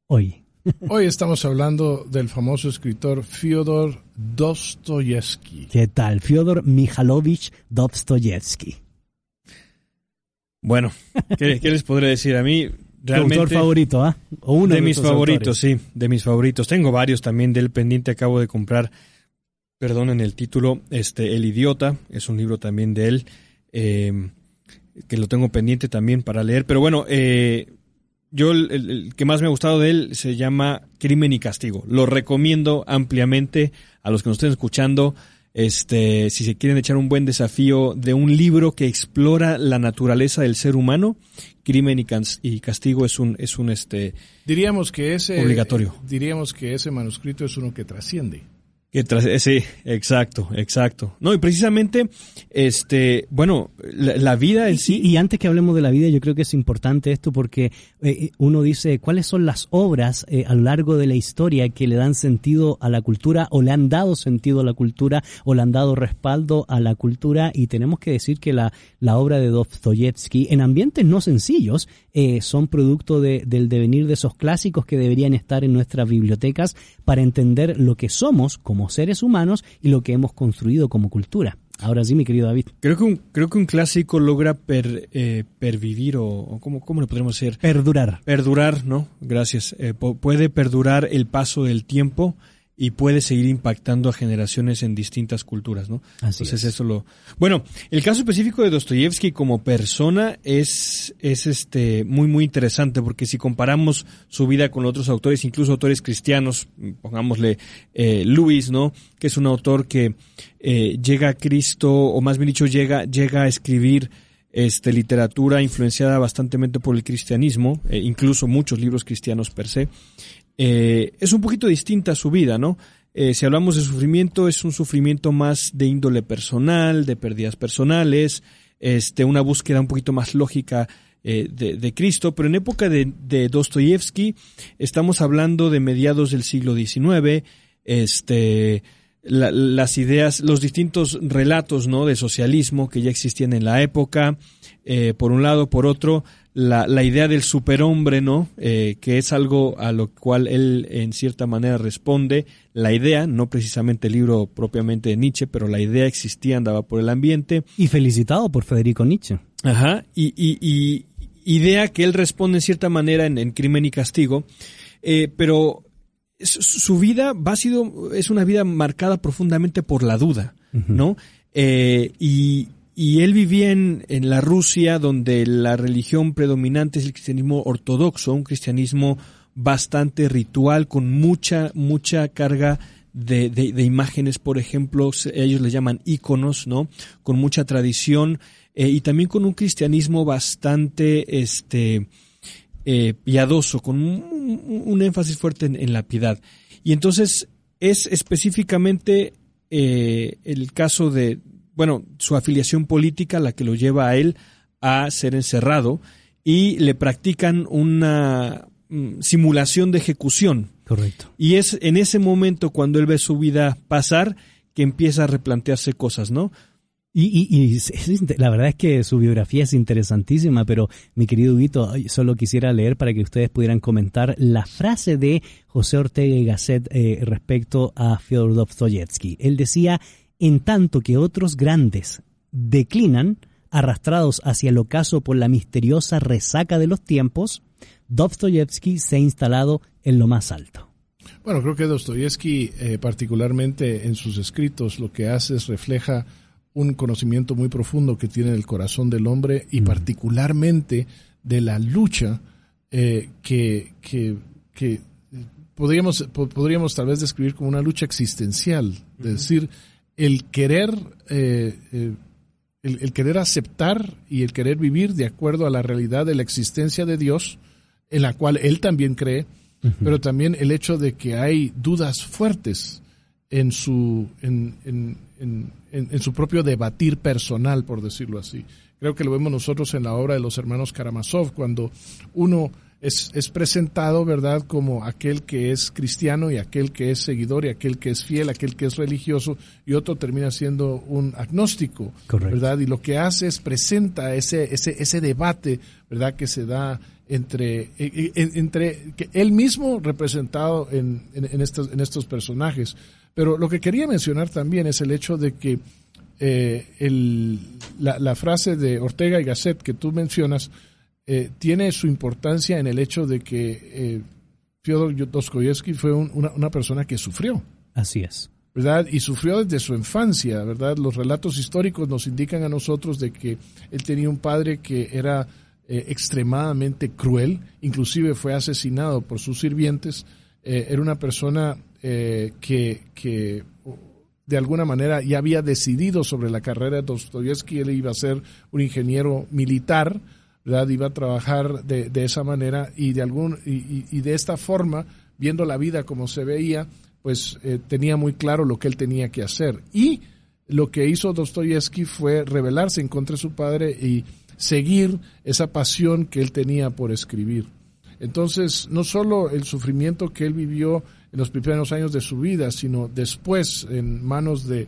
hoy?
Hoy estamos hablando del famoso escritor Fyodor Dostoyevsky.
¿Qué tal? Fyodor Mikhailovich Dostoyevsky.
Bueno, ¿qué, ¿qué, les podré decir? A mí realmente...
¿Tu autor favorito, ah? ¿eh?
O uno de, de mis favoritos, autores. sí, de mis favoritos. Tengo varios también del pendiente, acabo de comprar perdonen el título, este, El Idiota, es un libro también de él, eh, que lo tengo pendiente también para leer, pero bueno, eh, yo el, el, que más me ha gustado de él se llama Crimen y Castigo, lo recomiendo ampliamente a los que nos estén escuchando, este, si se quieren echar un buen desafío de un libro que explora la naturaleza del ser humano, Crimen y, y Castigo es un, es un, este,
diríamos que ese,
obligatorio.
Diríamos que ese manuscrito es uno que trasciende.
Eh, sí, exacto, exacto. No, y precisamente, este, bueno, la, vida en sí.
Y, antes que hablemos de la vida, yo creo que es importante esto porque eh, eh, uno dice cuáles son las obras a lo largo de la historia que le dan sentido a la cultura o le han dado sentido a la cultura o le han dado respaldo a la cultura y tenemos que decir que la, la obra de Dostoyevsky en ambientes no sencillos son producto de, del devenir de esos clásicos que deberían estar en nuestras bibliotecas para entender lo que somos como como seres humanos y lo que hemos construido como cultura. Ahora sí, mi querido David.
Creo que un, creo que un clásico logra per, eh, pervivir o, o ¿cómo, ¿cómo, lo podemos decir?
Perdurar.
Perdurar, ¿no? Gracias. Eh, puede perdurar el paso del tiempo y puede seguir impactando a generaciones en distintas culturas, ¿no?
Así Entonces
eso lo bueno, el caso específico de Dostoyevsky como persona es es este muy muy interesante porque si comparamos su vida con otros autores, incluso autores cristianos, pongámosle eh, Luis, ¿no? Que es un autor que eh, llega a Cristo o más bien dicho llega llega a escribir este, literatura influenciada bastante por el cristianismo, eh, incluso muchos libros cristianos per se, eh, es un poquito distinta su vida, ¿no? Eh, si hablamos de sufrimiento, es un sufrimiento más de índole personal, de pérdidas personales, este, una búsqueda un poquito más lógica eh, de, Cristo, pero en época de, de Dostoyevsky estamos hablando de mediados del siglo XIX, este, las ideas, los distintos relatos ¿no? de socialismo que ya existían en la época, por un lado, por otro, la, la idea del superhombre, ¿no? Eh, que es algo a lo cual él en cierta manera responde. La idea, no precisamente el libro propiamente de Nietzsche, pero la idea existía, andaba por el ambiente.
Y felicitado por Federico Nietzsche.
Ajá, y, y, idea que él responde en cierta manera en, Crimen y Castigo, eh, pero su vida va sido, es una vida marcada profundamente por la duda, ¿no? Eh, y, y él vivía en, en, la Rusia donde la religión predominante es el cristianismo ortodoxo, un cristianismo bastante ritual, con mucha, mucha carga de, de, imágenes, por ejemplo, ellos le llaman íconos, ¿no? Con mucha tradición eh, y también con un cristianismo bastante, este, eh, piadoso, con un, énfasis fuerte en, la piedad. Y entonces es específicamente eh, el caso de, bueno, su afiliación política la que lo lleva a él a ser encerrado y le practican una mm, simulación de ejecución.
Correcto.
Y es en ese momento cuando él ve su vida pasar que empieza a replantearse cosas, ¿no?
Y, y, la verdad es que su biografía es interesantísima, pero mi querido Huguito, solo quisiera leer para que ustedes pudieran comentar la frase de José Ortega y Gasset eh, respecto a Fyodor Dostoyevsky. Él decía, en tanto que otros grandes declinan, arrastrados hacia el ocaso por la misteriosa resaca de los tiempos, Dostoyevsky se ha instalado en lo más alto.
Bueno, creo que Dostoyevsky, eh, particularmente en sus escritos, lo que hace es refleja un conocimiento muy profundo que tiene el corazón del hombre y particularmente de la lucha eh, que, que, podríamos, podríamos tal vez describir como una lucha existencial, es decir, el querer, eh, eh, el, querer aceptar y el querer vivir de acuerdo a la realidad de la existencia de Dios, en la cual él también cree, pero también el hecho de que hay dudas fuertes en su, en, en, en, en, su propio debatir personal, por decirlo así. Creo que lo vemos nosotros en la obra de los hermanos Karamazov, cuando uno es, es, presentado, ¿verdad?, como aquel que es cristiano y aquel que es seguidor y aquel que es fiel, aquel que es religioso y otro termina siendo un agnóstico, ¿verdad? Y lo que hace es presenta ese, ese, ese debate, ¿verdad?, que se da entre, e, e, entre que él mismo representado en, en, estos, en estos personajes. Pero lo que quería mencionar también es el hecho de que eh, el, la, la, frase de Ortega y Gasset que tú mencionas, eh, tiene su importancia en el hecho de que eh, Fyodor Dostoyevsky fue una, persona que sufrió.
Así es.
¿verdad? Y sufrió desde su infancia, ¿verdad? Los relatos históricos nos indican a nosotros de que él tenía un padre que era eh, extremadamente cruel, inclusive fue asesinado por sus sirvientes. era una persona que, que de alguna manera ya había decidido sobre la carrera de Dostoyevsky, él iba a ser un ingeniero militar, iba a trabajar de, esa manera y de, algún, y, de esta forma, viendo la vida como se veía, pues eh, tenía muy claro lo que él tenía que hacer. Y lo que hizo Dostoyevsky fue rebelarse en contra de su padre y seguir esa pasión que él tenía por escribir. Entonces, no solo el sufrimiento que él vivió en los primeros años de su vida, sino después en manos de,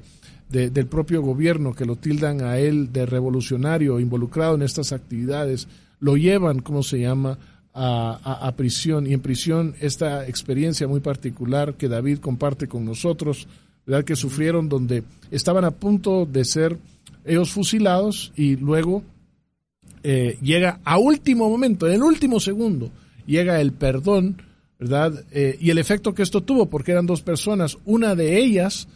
del propio gobierno que lo tildan a él de revolucionario involucrado en estas actividades, lo llevan, ¿cómo se llama?, a, prisión. Y en prisión esta experiencia muy particular que David comparte con nosotros, ¿verdad? que sufrieron donde estaban a punto de ser ellos fusilados y luego eh, llega a último momento, en el último segundo, llega el perdón, ¿verdad? Eh, y el efecto que esto tuvo, porque eran dos personas, una de ellas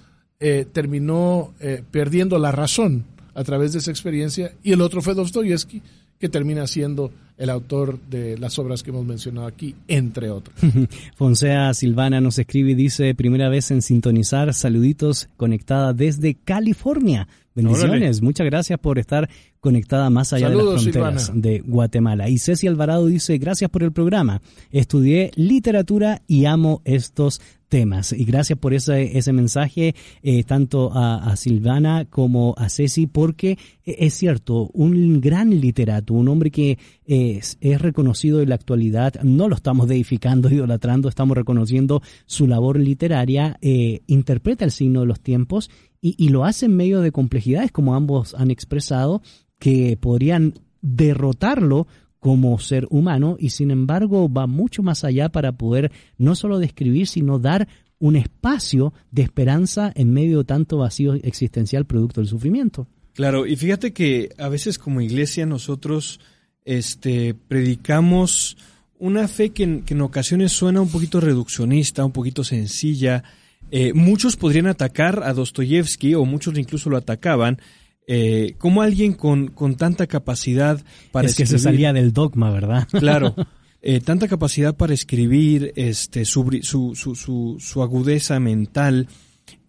eh, terminó perdiendo la razón a través de esa experiencia y el otro fue Dostoyevsky, que termina siendo el autor de las obras que hemos mencionado aquí, entre otros.
Fonsea Silvana nos escribe y dice, primera vez en sintonizar, saluditos, conectada desde California. Bendiciones, muchas gracias por estar conectada más allá de las fronteras de Guatemala. Y Ceci Alvarado dice, gracias por el programa. Estudié literatura y amo estos temas. Y gracias por ese, ese mensaje, eh, tanto a, Silvana como a Ceci, porque eh, es cierto, un gran literato, un hombre que es, es, reconocido en la actualidad, no lo estamos deificando, idolatrando, estamos reconociendo su labor literaria, eh, interpreta el signo de los tiempos y, y lo hace en medio de complejidades, como ambos han expresado, que podrían derrotarlo como ser humano y sin embargo va mucho más allá para poder no solo describir, sino dar un espacio de esperanza en medio de tanto vacío existencial producto del sufrimiento.
Claro, y fíjate que a veces como iglesia nosotros este, predicamos una fe que en, ocasiones suena un poquito reduccionista, un poquito sencilla. Eh, muchos podrían atacar a Dostoyevsky, o muchos incluso lo atacaban, eh, como alguien con, con, tanta capacidad
para es que se salía del dogma, ¿verdad?
Claro. Eh, tanta capacidad para escribir, este, su, su, su, su agudeza mental,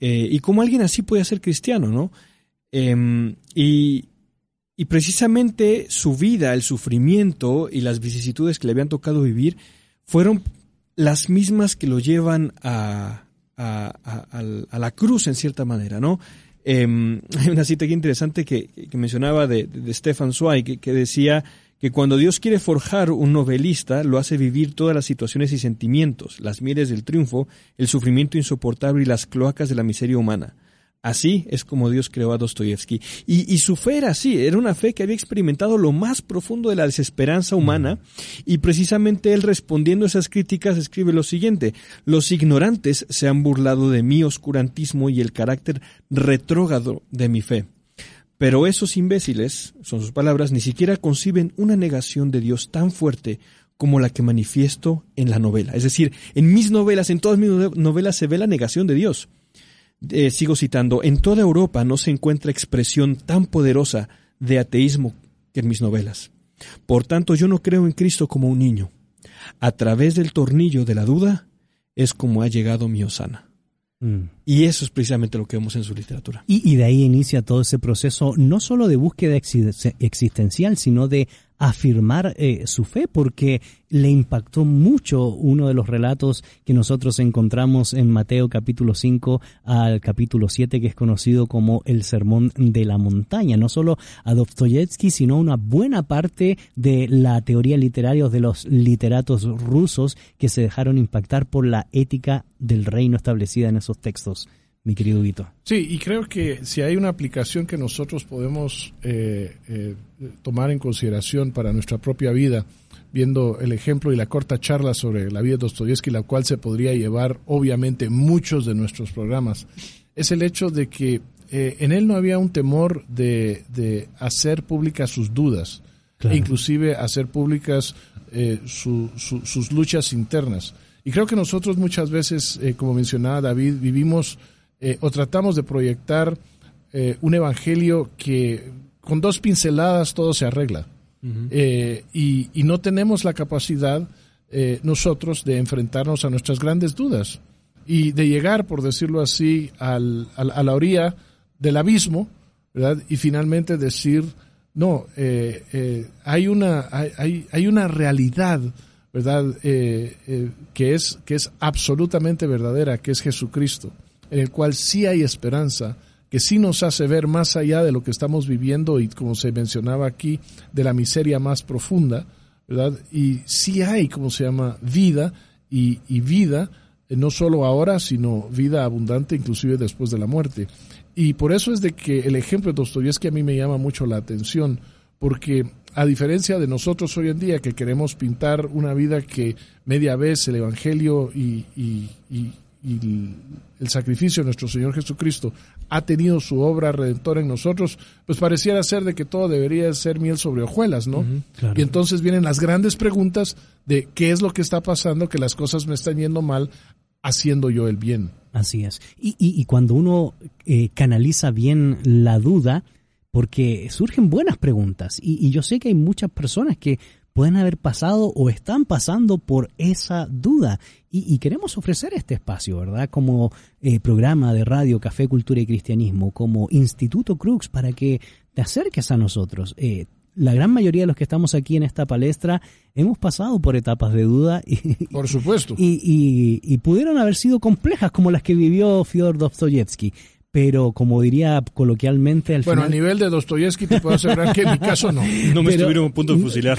eh, y como alguien así puede ser cristiano, ¿no? Em, y, y precisamente su vida, el sufrimiento y las vicisitudes que le habían tocado vivir fueron las mismas que lo llevan a, a, a, a la cruz en cierta manera, ¿no? Em, hay una cita aquí interesante que, mencionaba de, Stefan Zweig, que, decía que cuando Dios quiere forjar un novelista, lo hace vivir todas las situaciones y sentimientos, las mieles del triunfo, el sufrimiento insoportable y las cloacas de la miseria humana. Así es como Dios creó a Dostoyevsky. Y, su fe era así, era una fe que había experimentado lo más profundo de la desesperanza humana y precisamente él respondiendo a esas críticas escribe lo siguiente, los ignorantes se han burlado de mi oscurantismo y el carácter retrógrado de mi fe. Pero esos imbéciles, son sus palabras, ni siquiera conciben una negación de Dios tan fuerte como la que manifiesto en la novela. Es decir, en mis novelas, en todas mis novelas se ve la negación de Dios. Eh, sigo citando, en toda Europa no se encuentra expresión tan poderosa de ateísmo que en mis novelas. Por tanto, yo no creo en Cristo como un niño. A través del tornillo de la duda es como ha llegado mi Osana. Mm. Y eso es precisamente lo que vemos en su literatura.
Y, de ahí inicia todo ese proceso, no solo de búsqueda existencial, sino de afirmar eh, su fe, porque le impactó mucho uno de los relatos que nosotros encontramos en Mateo capítulo 5 al capítulo 7, que es conocido como el Sermón de la Montaña. No solo a Dostoyevsky, sino una buena parte de la teoría literaria de los literatos rusos que se dejaron impactar por la ética del reino establecida en esos textos mi querido Vito.
Sí, y creo que si hay una aplicación que nosotros podemos eh, eh, tomar en consideración para nuestra propia vida, viendo el ejemplo y la corta charla sobre la vida de Dostoyevsky, la cual se podría llevar obviamente muchos de nuestros programas, es el hecho de que eh, en él no había un temor de, hacer públicas sus dudas, e inclusive hacer públicas sus luchas internas. Y creo que nosotros muchas veces, como mencionaba David, vivimos eh, o tratamos de proyectar eh, un evangelio que con dos pinceladas todo se arregla. Eh, y, no tenemos la capacidad nosotros de enfrentarnos a nuestras grandes dudas y de llegar, por decirlo así, al, a la orilla del abismo, ¿verdad? Y finalmente decir, no, hay, una, hay, hay una realidad ¿verdad? Eh, que, es, que es absolutamente verdadera, que es Jesucristo, en el cual sí hay esperanza, que sí nos hace ver más allá de lo que estamos viviendo y como se mencionaba aquí, de la miseria más profunda, ¿verdad? Y sí hay, como se llama, vida y, vida, eh, no solo ahora, sino vida abundante inclusive después de la muerte. Y por eso es de que el ejemplo de Dostoyevsky a mí me llama mucho la atención, porque a diferencia de nosotros hoy en día que queremos pintar una vida que media vez el Evangelio y, y, el sacrificio de nuestro Señor Jesucristo ha tenido su obra redentora en nosotros, pues pareciera ser de que todo debería ser miel sobre hojuelas, ¿no? Y entonces vienen las grandes preguntas de qué es lo que está pasando, que las cosas me están yendo mal, haciendo yo el bien.
Así es. Y, y, cuando uno eh, canaliza bien la duda, porque surgen buenas preguntas, y, y yo sé que hay muchas personas que pueden haber pasado o están pasando por esa duda. Y, queremos ofrecer este espacio, ¿verdad? Como eh, programa de radio Café, Cultura y Cristianismo, como Instituto Crux, para que te acerques a nosotros. Eh, la gran mayoría de los que estamos aquí en esta palestra hemos pasado por etapas de duda y,
por supuesto
y, y, pudieron haber sido complejas como las que vivió Fyodor Dostoyevsky pero como diría coloquialmente al
bueno, a nivel de Dostoyevsky te puedo asegurar que en mi caso no.
No me estuvieron a punto de fusilar.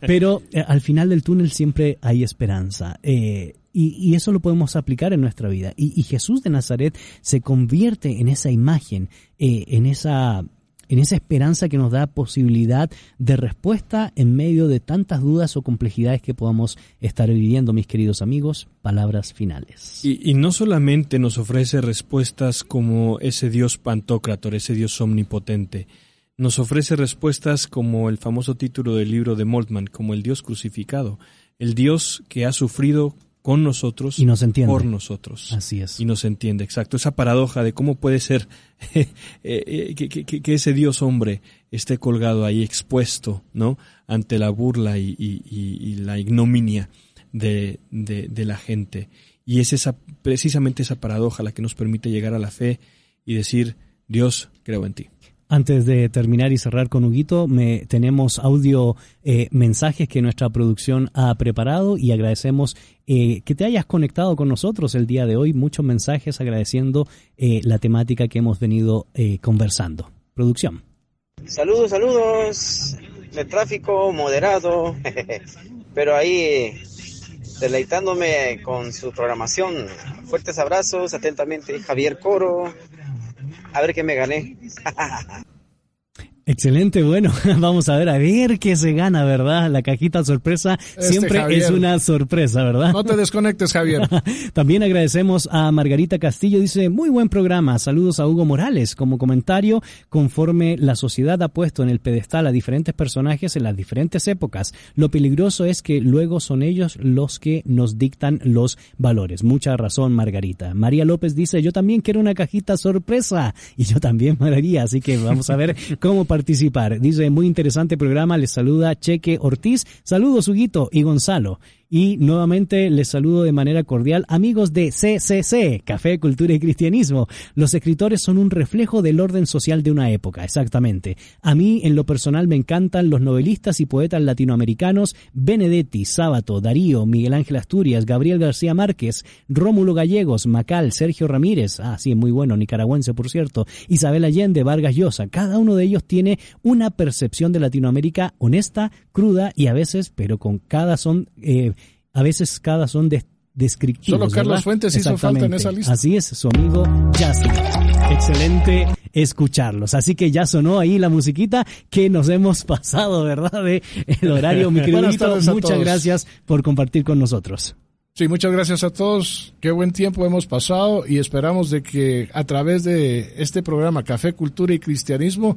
pero eh, al final del túnel siempre hay esperanza. Eh, y, eso lo podemos aplicar en nuestra vida. Y, Jesús de Nazaret se convierte en esa imagen, eh, en esa en esa esperanza que nos da posibilidad de respuesta en medio de tantas dudas o complejidades que podamos estar viviendo, mis queridos amigos. Palabras finales.
Y, no solamente nos ofrece respuestas como ese Dios Pantocrator, ese Dios omnipotente, nos ofrece respuestas como el famoso título del libro de Moltmann, como el Dios crucificado, el Dios que ha sufrido con nosotros
y nos entiende.
por nosotros.
Así es.
Y nos entiende, exacto. Esa paradoja de cómo puede ser eh, eh, que, ese Dios hombre esté colgado ahí expuesto, ¿no? Ante la burla y, la ignominia de, de, la gente. Y es esa, precisamente esa paradoja la que nos permite llegar a la fe y decir, Dios, creo en ti.
Antes de terminar y cerrar con Huguito, me, tenemos audio eh, mensajes que nuestra producción ha preparado y agradecemos eh, que te hayas conectado con nosotros el día de hoy. Muchos mensajes agradeciendo eh, la temática que hemos venido conversando. Producción.
Saludos, saludos. El tráfico moderado, pero ahí deleitándome con su programación. Fuertes abrazos, atentamente Javier Coro, a ver qué me gané.
Excelente, bueno, vamos a ver, a ver qué se gana, ¿verdad? La cajita sorpresa este siempre es una sorpresa, ¿verdad?
No te desconectes, Javier.
También agradecemos a Margarita Castillo, dice, muy buen programa, saludos a Hugo Morales. Como comentario, conforme la sociedad ha puesto en el pedestal a diferentes personajes en las diferentes épocas, lo peligroso es que luego son ellos los que nos dictan los valores. Mucha razón, Margarita. María López dice, yo también quiero una cajita sorpresa. Y yo también, María, así que vamos a ver cómo participar. Dice, muy interesante programa, les saluda Cheque Ortiz. Saludos, Huguito y Gonzalo. Y nuevamente les saludo de manera cordial, amigos de CCC, Café, Cultura y Cristianismo. Los escritores son un reflejo del orden social de una época, exactamente. A mí, en lo personal, me encantan los novelistas y poetas latinoamericanos Benedetti, Sábato, Darío, Miguel Ángel Asturias, Gabriel García Márquez, Rómulo Gallegos, Macal, Sergio Ramírez, ah, sí, muy bueno, nicaragüense, por cierto, Isabel Allende, Vargas Llosa. Cada uno de ellos tiene una percepción de Latinoamérica honesta, cruda y a veces, pero con cada son eh, a veces cada son descriptivos.
Solo Carlos Fuentes hizo falta en esa lista.
Así es, su amigo Jason. Excelente escucharlos. Así que ya sonó ahí la musiquita que nos hemos pasado, ¿verdad? De el horario, mi querido Muchas gracias por compartir con nosotros.
Sí, muchas gracias a todos. Qué buen tiempo hemos pasado y esperamos de que a través de este programa Café, Cultura y Cristianismo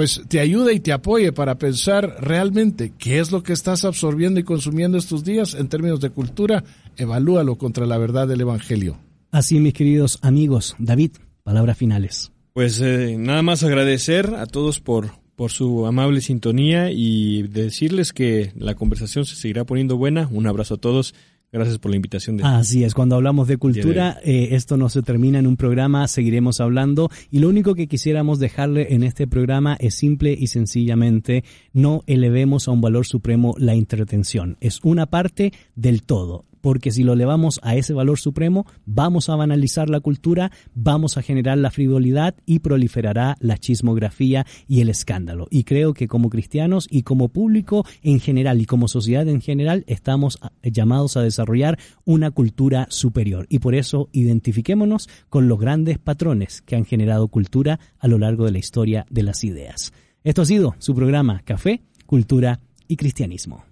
pues te ayude y te apoye para pensar realmente qué es lo que estás absorbiendo y consumiendo estos días en términos de cultura, evalúalo contra la verdad del Evangelio.
Así, mis queridos amigos, David, palabras finales.
Pues eh, nada más agradecer a todos por, por su amable sintonía y decirles que la conversación se seguirá poniendo buena. Un abrazo a todos Gracias por la invitación. De
Así es, cuando hablamos de cultura, eh, esto no se termina en un programa, seguiremos hablando y lo único que quisiéramos dejarle en este programa es simple y sencillamente no elevemos a un valor supremo la entretención. Es una parte del todo porque si lo elevamos a ese valor supremo, vamos a banalizar la cultura, vamos a generar la frivolidad y proliferará la chismografía y el escándalo. Y creo que como cristianos y como público en general y como sociedad en general estamos llamados a desarrollar una cultura superior. Y por eso identifiquémonos con los grandes patrones que han generado cultura a lo largo de la historia de las ideas. Esto ha sido su programa Café, Cultura y Cristianismo.